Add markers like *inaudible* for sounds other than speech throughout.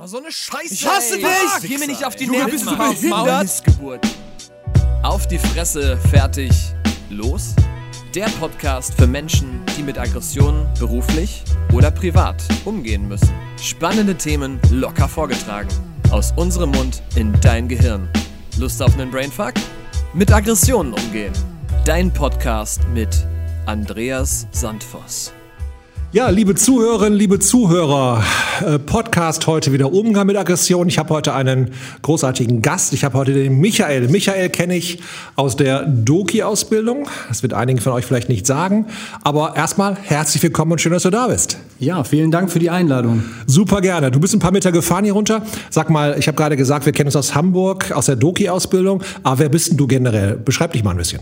Oh, so eine Scheiße. Ich hasse ey. dich! Geh mir nicht auf die Nerven. bist du behindert? Auf die Fresse, fertig, los. Der Podcast für Menschen, die mit Aggressionen beruflich oder privat umgehen müssen. Spannende Themen locker vorgetragen. Aus unserem Mund in dein Gehirn. Lust auf einen Brainfuck? Mit Aggressionen umgehen. Dein Podcast mit Andreas Sandvoss. Ja, liebe Zuhörerinnen, liebe Zuhörer, äh, Podcast heute wieder Umgang mit Aggression. Ich habe heute einen großartigen Gast. Ich habe heute den Michael. Michael kenne ich aus der Doki-Ausbildung. Das wird einigen von euch vielleicht nicht sagen. Aber erstmal herzlich willkommen und schön, dass du da bist. Ja, vielen Dank für die Einladung. Super gerne. Du bist ein paar Meter gefahren hier runter. Sag mal, ich habe gerade gesagt, wir kennen uns aus Hamburg, aus der Doki-Ausbildung. Aber wer bist denn du generell? Beschreib dich mal ein bisschen.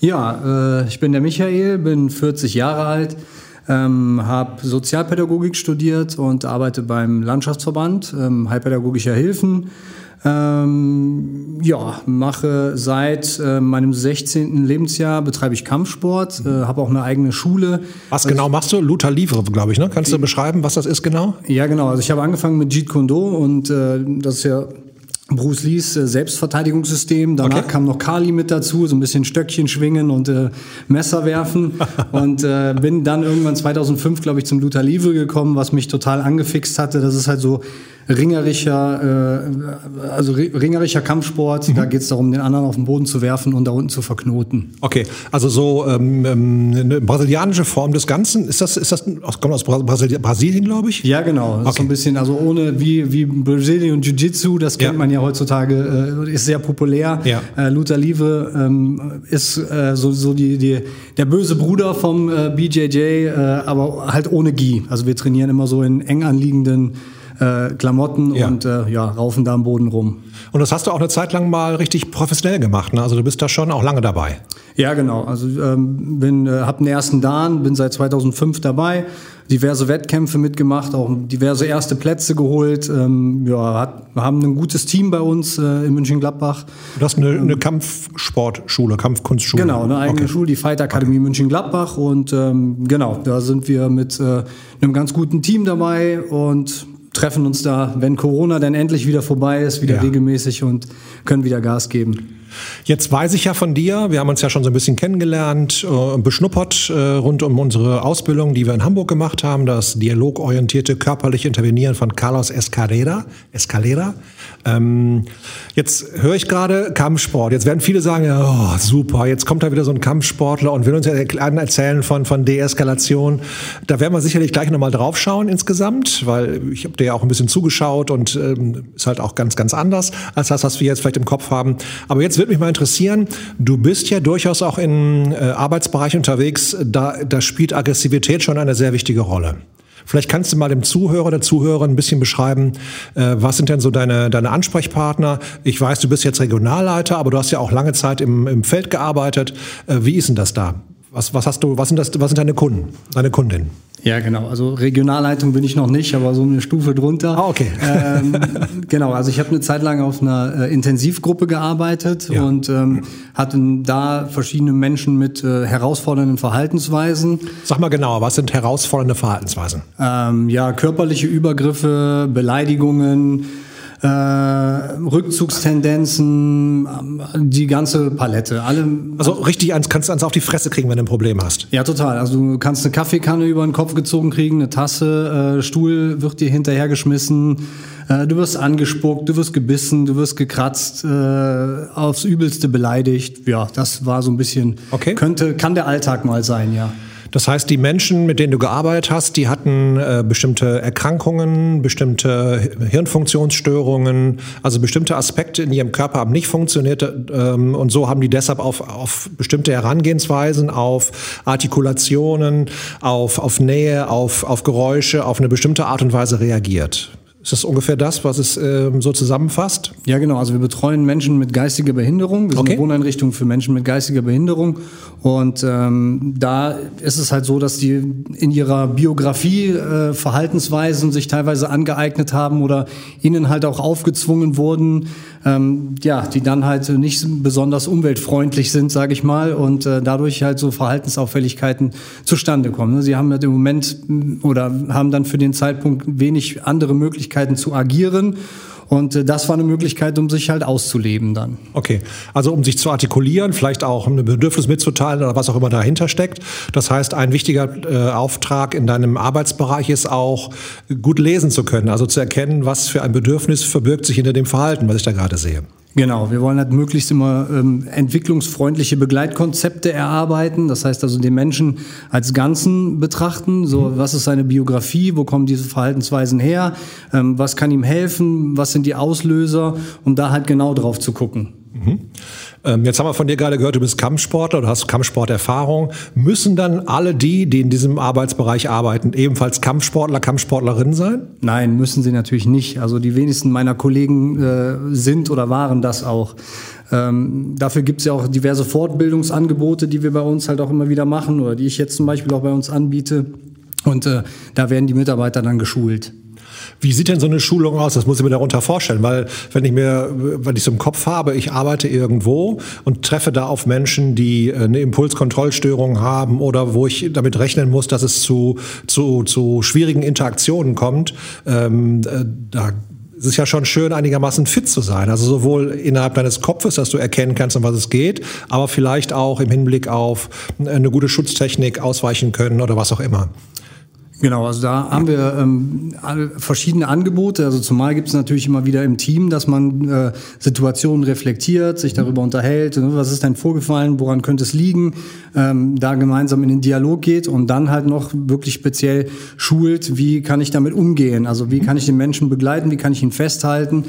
Ja, äh, ich bin der Michael, bin 40 Jahre alt, ähm, habe Sozialpädagogik studiert und arbeite beim Landschaftsverband, ähm, Heilpädagogischer Hilfen. Ähm, ja, mache seit äh, meinem 16. Lebensjahr betreibe ich Kampfsport, äh, habe auch eine eigene Schule. Was genau machst du? Luther Livre, glaube ich, ne? Kannst du beschreiben, was das ist genau? Ja, genau. Also ich habe angefangen mit Jeet Kune Do und äh, das ist ja Bruce Lees äh, Selbstverteidigungssystem. Danach Okay. kam noch Kali mit dazu, so ein bisschen Stöckchen schwingen und äh, Messer werfen. *laughs* und äh, bin dann irgendwann 2005, glaube ich, zum Luther Livre gekommen, was mich total angefixt hatte. Das ist halt so ringerischer, äh, also ri- ringerischer Kampfsport. Da geht es darum, den anderen auf den Boden zu werfen und da unten zu verknoten. Okay, also so ähm, ähm, eine brasilianische Form des Ganzen. Ist das, ist das aus, kommt aus Bra- Brasil Brasilien, glaube ich? Ja, genau. Ist so Okay. ein bisschen, also ohne wie, wie Brazilian Jiu-Jitsu, das kennt Ja. man ja heutzutage, äh, ist sehr populär. Ja. Äh, Luther Livre ähm, ist äh, so, so die, die, der böse Bruder vom äh, BJJ, äh, aber halt ohne Gi. Also wir trainieren immer so in eng anliegenden äh, Klamotten Ja. und äh, ja, raufen da am Boden rum. Und das hast du auch eine Zeit lang mal richtig professionell gemacht. Ne? Also du bist da schon auch lange dabei. Ja, genau. Also ähm, bin, äh, hab den ersten Dan, bin seit 2005 dabei, diverse Wettkämpfe mitgemacht, auch diverse erste Plätze geholt. Ähm, ja, hat, wir haben ein gutes Team bei uns äh, in München-Gladbach. Du hast eine, eine Kampfsportschule, Kampfkunstschule. Genau, eine eigene Okay. Schule, die Fight Akademie München-Gladbach. Und ähm, genau, da sind wir mit äh, einem ganz guten Team dabei und treffen uns da, wenn Corona dann endlich wieder vorbei ist, wieder Ja. regelmäßig und können wieder Gas geben. Jetzt weiß ich ja von dir, wir haben uns ja schon so ein bisschen kennengelernt, äh, beschnuppert äh, rund um unsere Ausbildung, die wir in Hamburg gemacht haben, das dialogorientierte körperliche Intervenieren von Carlos Escalera. Escalera. Ähm, jetzt höre ich gerade Kampfsport. Jetzt werden viele sagen, oh, super, jetzt kommt da wieder so ein Kampfsportler und will uns ja erzählen von, von Deeskalation. Da werden wir sicherlich gleich nochmal drauf schauen insgesamt, weil ich habe dir ja auch ein bisschen zugeschaut und ähm, ist halt auch ganz, ganz anders als das, was wir jetzt vielleicht im Kopf haben. Aber jetzt würde mich mal interessieren, du bist ja durchaus auch im äh, Arbeitsbereich unterwegs, da, da spielt Aggressivität schon eine sehr wichtige Rolle. Vielleicht kannst du mal dem Zuhörer, der Zuhörerin ein bisschen beschreiben, äh, was sind denn so deine, deine Ansprechpartner? Ich weiß, du bist jetzt Regionalleiter, aber du hast ja auch lange Zeit im, im Feld gearbeitet. Äh, wie ist denn das da? Was, was hast du, was sind das, was sind deine Kunden, deine Kundinnen? Ja, genau. Also Regionalleitung bin ich noch nicht, aber so eine Stufe drunter. Ah, okay. *laughs* Ähm, genau, also ich habe eine Zeit lang auf einer äh, Intensivgruppe gearbeitet Ja. und ähm, hatte da verschiedene Menschen mit äh, herausfordernden Verhaltensweisen. Sag mal genauer, was sind herausfordernde Verhaltensweisen? Ähm, ja, körperliche Übergriffe, Beleidigungen, äh, Rückzugstendenzen, ähm, die ganze Palette. Alle, Also richtig eins, kannst du eins auf die Fresse kriegen, wenn du ein Problem hast. ja, total. Also du kannst eine Kaffeekanne über den Kopf gezogen kriegen, eine Tasse, äh, Stuhl wird dir hinterhergeschmissen, äh, du wirst angespuckt, du wirst gebissen, du wirst gekratzt, äh, aufs Übelste beleidigt. Ja, das war so ein bisschen, Okay. könnte, kann der Alltag mal sein, ja. Das heißt, die Menschen, mit denen du gearbeitet hast, die hatten äh, bestimmte Erkrankungen, bestimmte Hi- Hirnfunktionsstörungen, also bestimmte Aspekte in ihrem Körper haben nicht funktioniert ähm, und so haben die deshalb auf, auf bestimmte Herangehensweisen, auf Artikulationen, auf, auf Nähe, auf, auf Geräusche, auf eine bestimmte Art und Weise reagiert. Ist das ungefähr das, was es ähm, so zusammenfasst? Ja, genau. Also wir betreuen Menschen mit geistiger Behinderung. Wir sind Okay. eine Wohneinrichtung für Menschen mit geistiger Behinderung. Und ähm, da ist es halt so, dass die in ihrer Biografie äh, Verhaltensweisen sich teilweise angeeignet haben oder ihnen halt auch aufgezwungen wurden, ähm, ja, die dann halt nicht besonders umweltfreundlich sind, sage ich mal, und äh, dadurch halt so Verhaltensauffälligkeiten zustande kommen. ne? Sie haben halt im Moment oder haben dann für den Zeitpunkt wenig andere Möglichkeiten zu agieren. Und äh, das war eine Möglichkeit, um sich halt auszuleben dann. Okay, also um sich zu artikulieren, vielleicht auch ein Bedürfnis mitzuteilen oder was auch immer dahinter steckt. Das heißt, ein wichtiger äh, Auftrag in deinem Arbeitsbereich ist auch, gut lesen zu können, also zu erkennen, was für ein Bedürfnis verbirgt sich hinter dem Verhalten, was ich da gerade sehe. Genau, wir wollen halt möglichst immer ähm, entwicklungsfreundliche Begleitkonzepte erarbeiten. Das heißt also den Menschen als Ganzen betrachten. So, was ist seine Biografie? Wo kommen diese Verhaltensweisen her? Ähm, was kann ihm helfen? Was sind die Auslöser? Um da halt genau drauf zu gucken. Mhm. Ähm, jetzt haben wir von dir gerade gehört, du bist Kampfsportler, du hast Kampfsporterfahrung. Müssen dann alle die, die in diesem Arbeitsbereich arbeiten, ebenfalls Kampfsportler, Kampfsportlerinnen sein? Nein, müssen sie natürlich nicht. Also die wenigsten meiner Kollegen äh, sind oder waren das auch. Ähm, dafür gibt es ja auch diverse Fortbildungsangebote, die wir bei uns halt auch immer wieder machen oder die ich jetzt zum Beispiel auch bei uns anbiete. Und äh, da werden die Mitarbeiter dann geschult. Wie sieht denn so eine Schulung aus? Das muss ich mir darunter vorstellen, weil wenn ich mir, wenn ich so im Kopf habe, ich arbeite irgendwo und treffe da auf Menschen, die äh, eine Impulskontrollstörung haben oder wo ich damit rechnen muss, dass es zu, zu, zu schwierigen Interaktionen kommt, ähm, äh, da es ist ja schon schön, einigermaßen fit zu sein. Also sowohl innerhalb deines Kopfes, dass du erkennen kannst, um was es geht, aber vielleicht auch im Hinblick auf eine gute Schutztechnik ausweichen können oder was auch immer. Genau, also da haben wir ähm, verschiedene Angebote. Also zumal gibt es natürlich immer wieder im Team, dass man äh, Situationen reflektiert, sich darüber unterhält, ne, was ist denn vorgefallen, woran könnte es liegen, ähm, da gemeinsam in den Dialog geht und dann halt noch wirklich speziell schult, wie kann ich damit umgehen, also wie kann ich den Menschen begleiten, wie kann ich ihn festhalten.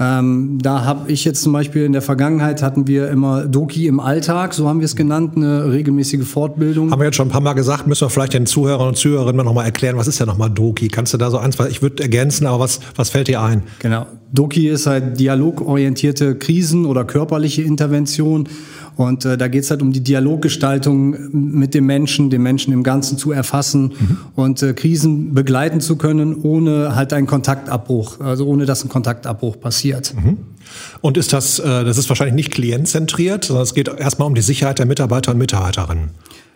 Ähm, da habe ich jetzt zum Beispiel in der Vergangenheit hatten wir immer Doki im Alltag, so haben wir es genannt, eine regelmäßige Fortbildung. Haben wir jetzt schon ein paar Mal gesagt, müssen wir vielleicht den Zuhörern und Zuhörerinnen noch mal erklären, was ist ja nochmal Doki? Kannst du da so eins, ich würde ergänzen, aber was, was fällt dir ein? Genau. Doki ist halt dialogorientierte Krisen- oder körperliche Intervention. Und äh, da geht es halt um die Dialoggestaltung mit dem Menschen, den Menschen im Ganzen zu erfassen mhm. und äh, Krisen begleiten zu können, ohne halt einen Kontaktabbruch, also ohne dass ein Kontaktabbruch passiert. Mhm. Und ist das, äh, das ist wahrscheinlich nicht klientzentriert, sondern es geht erstmal um die Sicherheit der Mitarbeiter und Mitarbeiterinnen.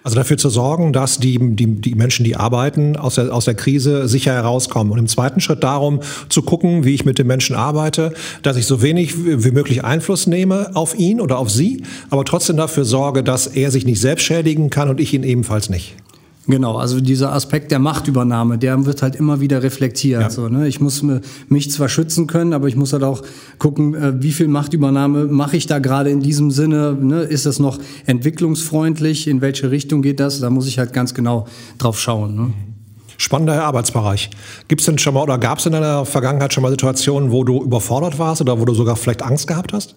Also dafür zu sorgen, dass die, die, die Menschen, die arbeiten, aus der, aus der Krise sicher herauskommen. Und im zweiten Schritt darum zu gucken, wie ich mit den Menschen arbeite, dass ich so wenig wie möglich Einfluss nehme auf ihn oder auf sie, aber trotzdem dafür sorge, dass er sich nicht selbst schädigen kann und ich ihn ebenfalls nicht. Genau, also dieser Aspekt der Machtübernahme, der wird halt immer wieder reflektiert. Ja. So, ne? Ich muss mich zwar schützen können, aber ich muss halt auch gucken, äh, wie viel Machtübernahme mache ich da gerade in diesem Sinne. Ne? Ist das noch entwicklungsfreundlich? In welche Richtung geht das? Da muss ich halt ganz genau drauf schauen. Ne? Spannender Arbeitsbereich. Gibt es denn schon mal oder gab es in deiner Vergangenheit schon mal Situationen, wo du überfordert warst oder wo du sogar vielleicht Angst gehabt hast?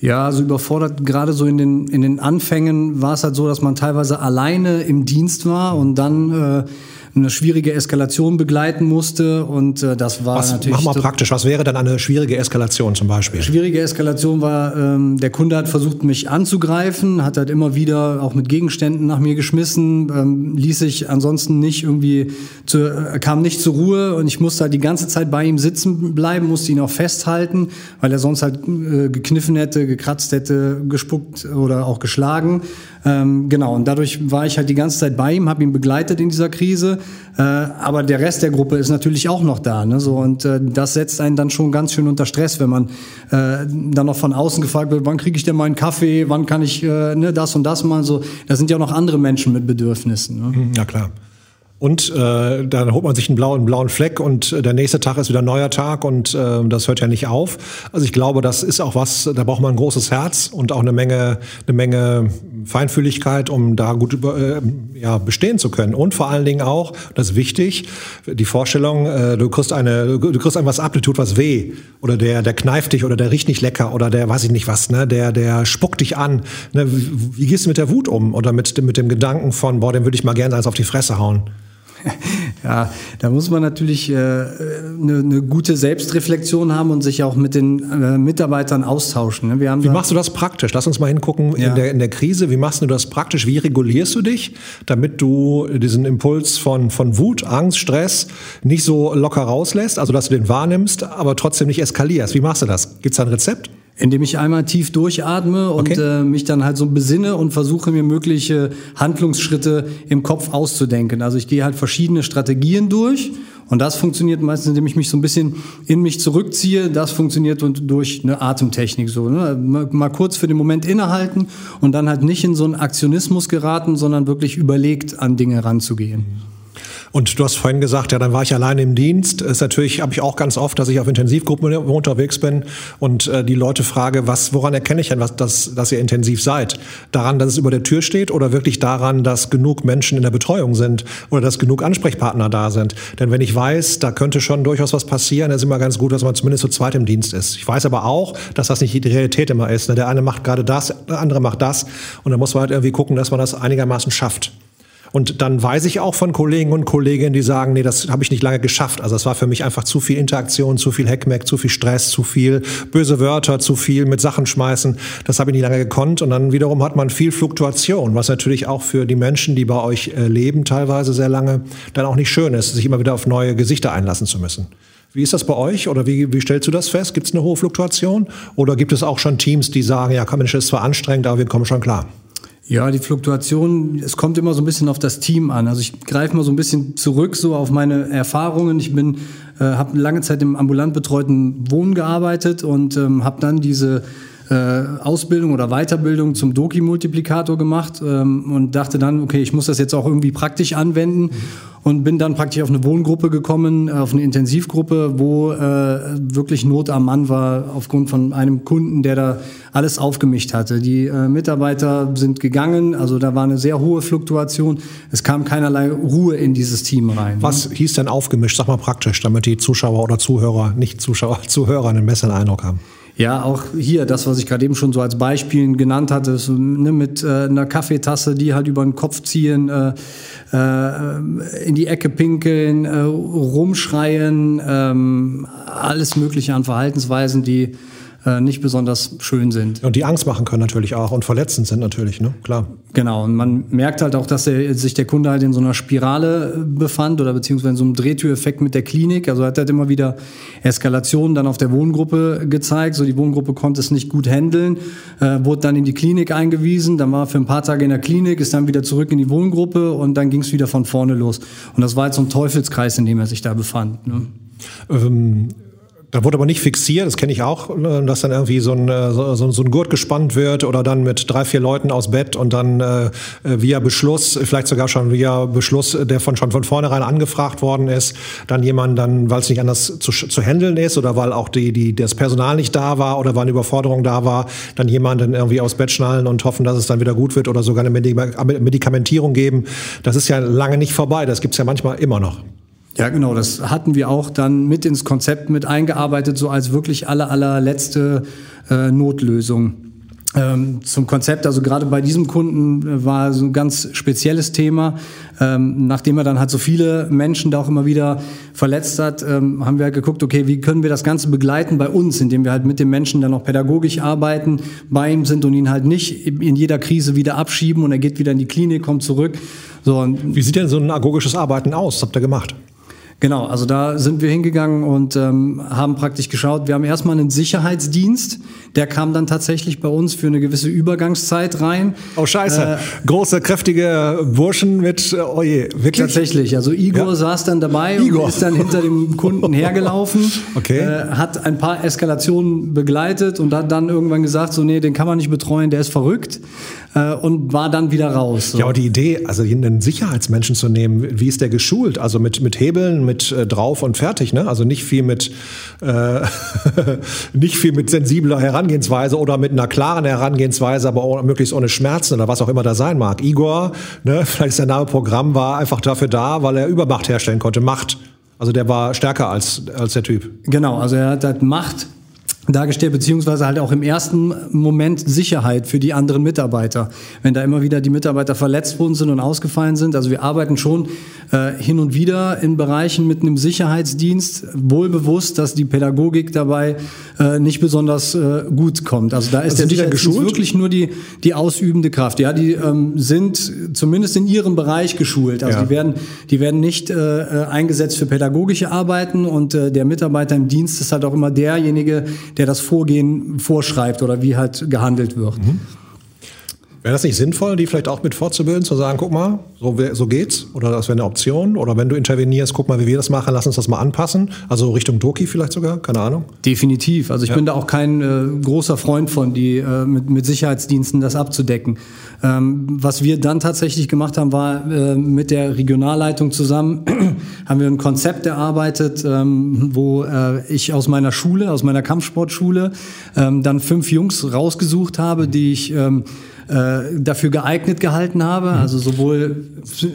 Ja, also überfordert, gerade so in den, in den Anfängen war es halt so, dass man teilweise alleine im Dienst war und dann äh, eine schwierige Eskalation begleiten musste und äh, das war was, natürlich. Mach mal praktisch, was wäre denn eine schwierige Eskalation zum Beispiel? Schwierige Eskalation war, ähm, der Kunde hat versucht, mich anzugreifen, hat halt immer wieder auch mit Gegenständen nach mir geschmissen, ähm, ließ sich ansonsten nicht irgendwie, zu, äh, kam nicht zur Ruhe und ich musste halt die ganze Zeit bei ihm sitzen bleiben, musste ihn auch festhalten, weil er sonst halt äh, gekniffen hätte, gekratzt hätte, gespuckt oder auch geschlagen. Ähm, genau, und dadurch war ich halt die ganze Zeit bei ihm, habe ihn begleitet in dieser Krise. Äh, aber der Rest der Gruppe ist natürlich auch noch da. Ne? So, und äh, das setzt einen dann schon ganz schön unter Stress, wenn man äh, dann noch von außen gefragt wird, wann kriege ich denn meinen Kaffee, wann kann ich äh, ne, das und das mal so. Da sind ja auch noch andere Menschen mit Bedürfnissen. Ne? Ja, klar. Und äh, dann holt man sich einen blauen, blauen Fleck und äh, der nächste Tag ist wieder ein neuer Tag und äh, das hört ja nicht auf. Also ich glaube, das ist auch was, da braucht man ein großes Herz und auch eine Menge, eine Menge Feinfühligkeit, um da gut über, äh, ja, bestehen zu können. Und vor allen Dingen auch, das ist wichtig, die Vorstellung, äh, du kriegst eine, du kriegst etwas ab, dir tut was weh. Oder der, der kneift dich oder der riecht nicht lecker oder der weiß ich nicht was, ne, der, der spuckt dich an. Ne, wie, wie gehst du mit der Wut um? Oder mit, mit dem Gedanken von, boah, den würde ich mal gerne eins auf die Fresse hauen? *laughs* Ja, da muss man natürlich äh, eine, eine gute Selbstreflexion haben und sich auch mit den äh, Mitarbeitern austauschen. Ne? Wir haben Wie machst du das praktisch? Lass uns mal hingucken ja. in, der, in der Krise. Wie machst du das praktisch? Wie regulierst du dich, damit du diesen Impuls von, von Wut, Angst, Stress nicht so locker rauslässt, also dass du den wahrnimmst, aber trotzdem nicht eskalierst? Wie machst du das? Gibt es da ein Rezept? Indem ich einmal tief durchatme und okay. äh, mich dann halt so besinne und versuche mir mögliche Handlungsschritte im Kopf auszudenken. Also ich gehe halt verschiedene Strategien durch Und das funktioniert meistens, indem ich mich so ein bisschen in mich zurückziehe. Das funktioniert durch eine Atemtechnik so. Ne? Mal kurz für den Moment innehalten und dann halt nicht in so einen Aktionismus geraten, sondern wirklich überlegt an Dinge ranzugehen. Und du hast vorhin gesagt, ja, dann war ich alleine im Dienst. Ist natürlich, habe ich auch ganz oft, dass ich auf Intensivgruppen unterwegs bin und äh, die Leute frage, was, woran erkenne ich denn, was, dass, dass ihr intensiv seid? Daran, dass es über der Tür steht oder wirklich daran, dass genug Menschen in der Betreuung sind oder dass genug Ansprechpartner da sind? Denn wenn ich weiß, da könnte schon durchaus was passieren, ist immer ganz gut, dass man zumindest zu zweit im Dienst ist. Ich weiß aber auch, dass das nicht die Realität immer ist. Ne? Der eine macht gerade das, der andere macht das und dann muss man halt irgendwie gucken, dass man das einigermaßen schafft. Und dann weiß ich auch von Kollegen und Kolleginnen, die sagen, nee, das habe ich nicht lange geschafft. Also es war für mich einfach zu viel Interaktion, zu viel Heckmeck, zu viel Stress, zu viel böse Wörter, zu viel mit Sachen schmeißen. Das habe ich nicht lange gekonnt. Und dann wiederum hat man viel Fluktuation, was natürlich auch für die Menschen, die bei euch äh, leben, teilweise sehr lange, dann auch nicht schön ist, sich immer wieder auf neue Gesichter einlassen zu müssen. Wie ist das bei euch oder wie, wie stellst du das fest? Gibt es eine hohe Fluktuation? Oder gibt es auch schon Teams, die sagen, ja, komm, das ist zwar anstrengend, aber wir kommen schon klar? Ja, die Fluktuation, es kommt immer so ein bisschen auf das Team an. Also ich greife mal so ein bisschen zurück so auf meine Erfahrungen. Ich bin äh, habe lange Zeit im ambulant betreuten Wohnen gearbeitet und ähm, habe dann diese äh, Ausbildung oder Weiterbildung zum Doki-Multiplikator gemacht ähm, und dachte dann, okay, ich muss das jetzt auch irgendwie praktisch anwenden. Und bin dann praktisch auf eine Wohngruppe gekommen, äh, auf eine Intensivgruppe, wo äh, wirklich Not am Mann war aufgrund von einem Kunden, der da alles aufgemischt hatte. Die äh, Mitarbeiter sind gegangen, also da war eine sehr hohe Fluktuation. Es kam keinerlei Ruhe in dieses Team rein. Ne? Was hieß denn aufgemischt? Sag mal praktisch, damit die Zuschauer oder Zuhörer, nicht Zuschauer, *laughs* Zuhörer einen besseren Eindruck haben. Ja, auch hier, das, was ich gerade eben schon so als Beispiel genannt hatte, ist, ne, mit äh, einer Kaffeetasse, die halt über den Kopf ziehen, äh, äh, in die Ecke pinkeln, äh, rumschreien, ähm, alles Mögliche an Verhaltensweisen, die äh, nicht besonders schön sind. Und die Angst machen können natürlich auch und verletzend sind natürlich, ne? Klar. Genau, und man merkt halt auch, dass der, sich der Kunde halt in so einer Spirale äh, befand oder beziehungsweise in so einem Drehtüreffekt mit der Klinik. Also hat halt immer wieder Eskalationen dann auf der Wohngruppe gezeigt. So die Wohngruppe konnte es nicht gut handeln, äh, wurde dann in die Klinik eingewiesen, dann war für ein paar Tage in der Klinik, ist dann wieder zurück in die Wohngruppe und dann ging es wieder von vorne los. Und das war jetzt so ein Teufelskreis, in dem er sich da befand. Ne? Ähm da wurde aber nicht fixiert, das kenne ich auch, äh, dass dann irgendwie so ein, äh, so, so ein Gurt gespannt wird oder dann mit drei, vier Leuten aus Bett und dann äh, via Beschluss, vielleicht sogar schon via Beschluss, der von schon von vornherein angefragt worden ist, dann jemand dann, weil es nicht anders zu, zu handeln ist oder weil auch die, die, das Personal nicht da war oder weil eine Überforderung da war, dann jemanden irgendwie aus Bett schnallen und hoffen, dass es dann wieder gut wird oder sogar eine Medikamentierung geben. Das ist ja lange nicht vorbei, das gibt's ja manchmal immer noch. Ja, genau, das hatten wir auch dann mit ins Konzept mit eingearbeitet, so als wirklich aller, allerletzte äh, Notlösung. Ähm, zum Konzept, also gerade bei diesem Kunden äh, war so ein ganz spezielles Thema. Ähm, nachdem er dann halt so viele Menschen da auch immer wieder verletzt hat, ähm, haben wir halt geguckt, okay, wie können wir das Ganze begleiten bei uns, indem wir halt mit dem Menschen dann auch pädagogisch arbeiten, bei ihm sind und ihn halt nicht in jeder Krise wieder abschieben und er geht wieder in die Klinik, kommt zurück. So, wie sieht denn so ein agogisches Arbeiten aus? Was habt ihr gemacht? Genau, also da sind wir hingegangen und ähm, haben praktisch geschaut. Wir haben erstmal einen Sicherheitsdienst, der kam dann tatsächlich bei uns für eine gewisse Übergangszeit rein. Oh Scheiße, äh, große, kräftige Burschen mit, äh, oh je, wirklich? Tatsächlich, also Igor ja. saß dann dabei Igor. und ist dann hinter dem Kunden *laughs* hergelaufen, okay. äh, hat ein paar Eskalationen begleitet und hat dann irgendwann gesagt, so nee, den kann man nicht betreuen, der ist verrückt äh, und war dann wieder raus. So. Ja, aber die Idee, also einen Sicherheitsmenschen zu nehmen, wie ist der geschult? Also mit, mit Hebeln, mit äh, drauf und fertig, ne? Also nicht viel mit äh, *laughs* nicht viel mit sensibler Herangehensweise oder mit einer klaren Herangehensweise, aber auch möglichst ohne Schmerzen oder was auch immer da sein mag. Igor, ne, *laughs* vielleicht ist der Name Programm, war einfach dafür da, weil er Übermacht herstellen konnte, Macht. Also der war stärker als, als der Typ. Genau, also er hat halt Macht dargestellt, beziehungsweise halt auch im ersten Moment Sicherheit für die anderen Mitarbeiter. Wenn da immer wieder die Mitarbeiter verletzt worden sind und ausgefallen sind. Also wir arbeiten schon äh, hin und wieder in Bereichen mit einem Sicherheitsdienst, wohlbewusst, dass die Pädagogik dabei äh, nicht besonders äh, gut kommt. Also da ist also der Sicherheitsdienst wirklich nur die, die ausübende Kraft. Ja, die ähm, sind zumindest in ihrem Bereich geschult. Also ja. die werden, die werden nicht äh, äh eingesetzt für pädagogische Arbeiten und äh, der Mitarbeiter im Dienst ist halt auch immer derjenige, der das Vorgehen vorschreibt oder wie halt gehandelt wird. Mhm. Wäre das nicht sinnvoll, die vielleicht auch mit fortzubilden, zu sagen, guck mal, so, so geht's oder das wäre eine Option oder wenn du intervenierst, guck mal, wie wir das machen, lass uns das mal anpassen, also Richtung Doki vielleicht sogar, keine Ahnung. Definitiv, also ich ja. bin da auch kein äh, großer Freund von, die äh, mit, mit Sicherheitsdiensten das abzudecken. Ähm, was wir dann tatsächlich gemacht haben, war äh, mit der Regionalleitung zusammen, *clears throat* haben wir ein Konzept erarbeitet, ähm, wo äh, ich aus meiner Schule, aus meiner Kampfsportschule, ähm, dann fünf Jungs rausgesucht habe, die ich ähm, äh, dafür geeignet gehalten habe, also sowohl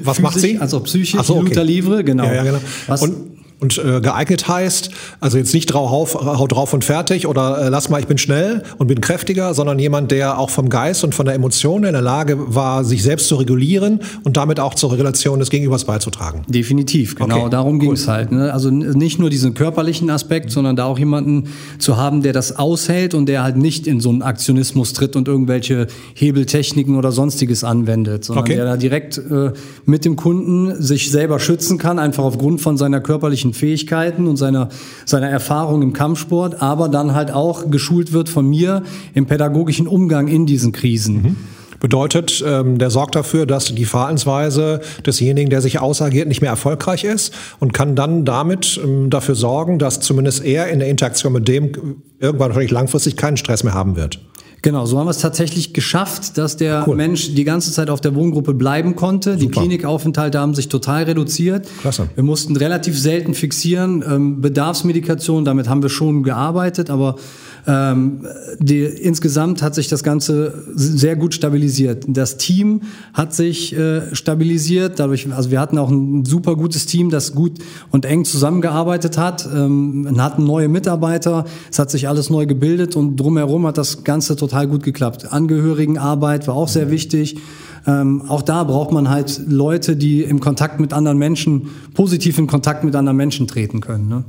Was macht sie? als auch psychisch, Ach so, okay. Livre, genau. Ja, ja, genau. Was, und und äh, geeignet heißt, also jetzt nicht drauf, haut drauf und fertig oder äh, lass mal, ich bin schnell und bin kräftiger, sondern jemand, der auch vom Geist und von der Emotion in der Lage war, sich selbst zu regulieren und damit auch zur Regulation des Gegenübers beizutragen. Definitiv, genau. Okay. Darum ging es halt. Ne? Also nicht nur diesen körperlichen Aspekt, sondern da auch jemanden zu haben, der das aushält und der halt nicht in so einen Aktionismus tritt und irgendwelche Hebeltechniken oder sonstiges anwendet, sondern okay. der da direkt äh, mit dem Kunden sich selber schützen kann, einfach aufgrund von seiner körperlichen Fähigkeiten und seiner, seiner Erfahrung im Kampfsport, aber dann halt auch geschult wird von mir im pädagogischen Umgang in diesen Krisen. Mhm. Bedeutet, ähm, der sorgt dafür, dass die Verhaltensweise desjenigen, der sich ausagiert, nicht mehr erfolgreich ist und kann dann damit ähm, dafür sorgen, dass zumindest er in der Interaktion mit dem irgendwann wahrscheinlich langfristig keinen Stress mehr haben wird. Genau, so haben wir es tatsächlich geschafft, dass der cool. Mensch die ganze Zeit auf der Wohngruppe bleiben konnte. Super. Die Klinikaufenthalte haben sich total reduziert. Klasse. Wir mussten relativ selten fixieren. Ähm, Bedarfsmedikation, damit haben wir schon gearbeitet, aber ähm, die, insgesamt hat sich das Ganze sehr gut stabilisiert. Das Team hat sich äh, stabilisiert. Dadurch, also wir hatten auch ein super gutes Team, das gut und eng zusammengearbeitet hat. Ähm, hatten neue Mitarbeiter. Es hat sich alles neu gebildet und drumherum hat das Ganze total gut geklappt. Angehörigenarbeit war auch sehr wichtig. Ähm, auch da braucht man halt Leute, die im Kontakt mit anderen Menschen, positiv in Kontakt mit anderen Menschen treten können. Ne?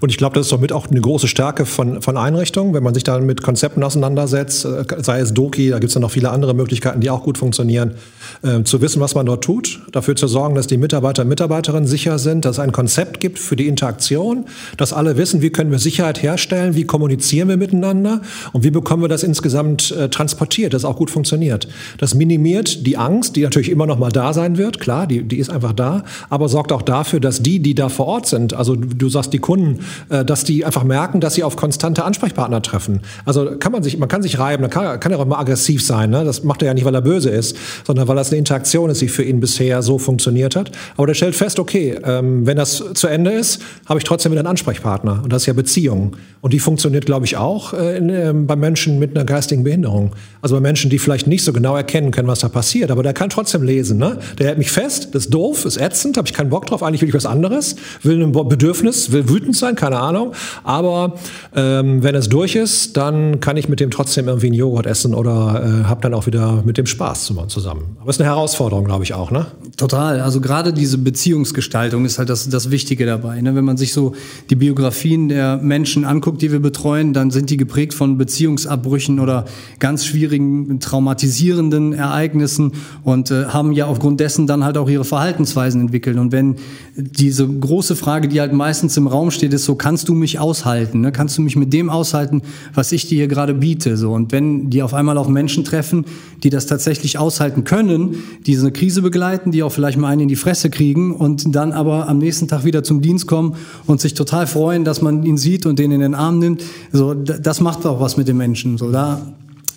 Und ich glaube, das ist doch mit auch eine große Stärke von, von Einrichtungen, wenn man sich da mit Konzepten auseinandersetzt, äh, sei es Doki, da gibt es ja noch viele andere Möglichkeiten, die auch gut funktionieren, äh, zu wissen, was man dort tut, dafür zu sorgen, dass die Mitarbeiter und Mitarbeiterinnen sicher sind, dass es ein Konzept gibt für die Interaktion, dass alle wissen, wie können wir Sicherheit herstellen, wie kommunizieren wir miteinander und wie bekommen wir das insgesamt äh, transportiert, das auch gut funktioniert. Das minimiert die Angst, die natürlich immer noch mal da sein wird, klar, die, die ist einfach da, aber sorgt auch dafür, dass die, die da vor Ort sind, also du sagst die Kunden, äh, dass die einfach merken, dass sie auf konstante Ansprechpartner treffen. Also kann man sich, man kann sich reiben, man kann, kann ja auch mal aggressiv sein. Ne? Das macht er ja nicht, weil er böse ist, sondern weil das eine Interaktion ist, die für ihn bisher so funktioniert hat. Aber der stellt fest, okay, ähm, wenn das zu Ende ist, habe ich trotzdem wieder einen Ansprechpartner. Und das ist ja Beziehung. Und die funktioniert, glaube ich, auch äh, in, äh, bei Menschen mit einer geistigen Behinderung. Also bei Menschen, die vielleicht nicht so genau erkennen können, was da passiert. Aber der kann trotzdem lesen. Ne? Der hält mich fest, das ist doof, ist ätzend, habe ich keinen Bock drauf, eigentlich will ich was anderes, will ein Bedürfnis, will wütend sein sein, keine Ahnung. Aber ähm, wenn es durch ist, dann kann ich mit dem trotzdem irgendwie einen Joghurt essen oder äh, habe dann auch wieder mit dem Spaß zusammen. Aber es ist eine Herausforderung, glaube ich auch, ne? Total. Also gerade diese Beziehungsgestaltung ist halt das, das Wichtige dabei. Ne? Wenn man sich so die Biografien der Menschen anguckt, die wir betreuen, dann sind die geprägt von Beziehungsabbrüchen oder ganz schwierigen, traumatisierenden Ereignissen und äh, haben ja aufgrund dessen dann halt auch ihre Verhaltensweisen entwickelt. Und wenn diese große Frage, die halt meistens im Raum steht, ist so, kannst du mich aushalten? Ne? Kannst du mich mit dem aushalten, was ich dir hier gerade biete? So, und wenn die auf einmal auf Menschen treffen, die das tatsächlich aushalten können, die eine Krise begleiten, die auch vielleicht mal einen in die Fresse kriegen und dann aber am nächsten Tag wieder zum Dienst kommen und sich total freuen, dass man ihn sieht und den in den Arm nimmt, so, das macht auch was mit den Menschen. So, da,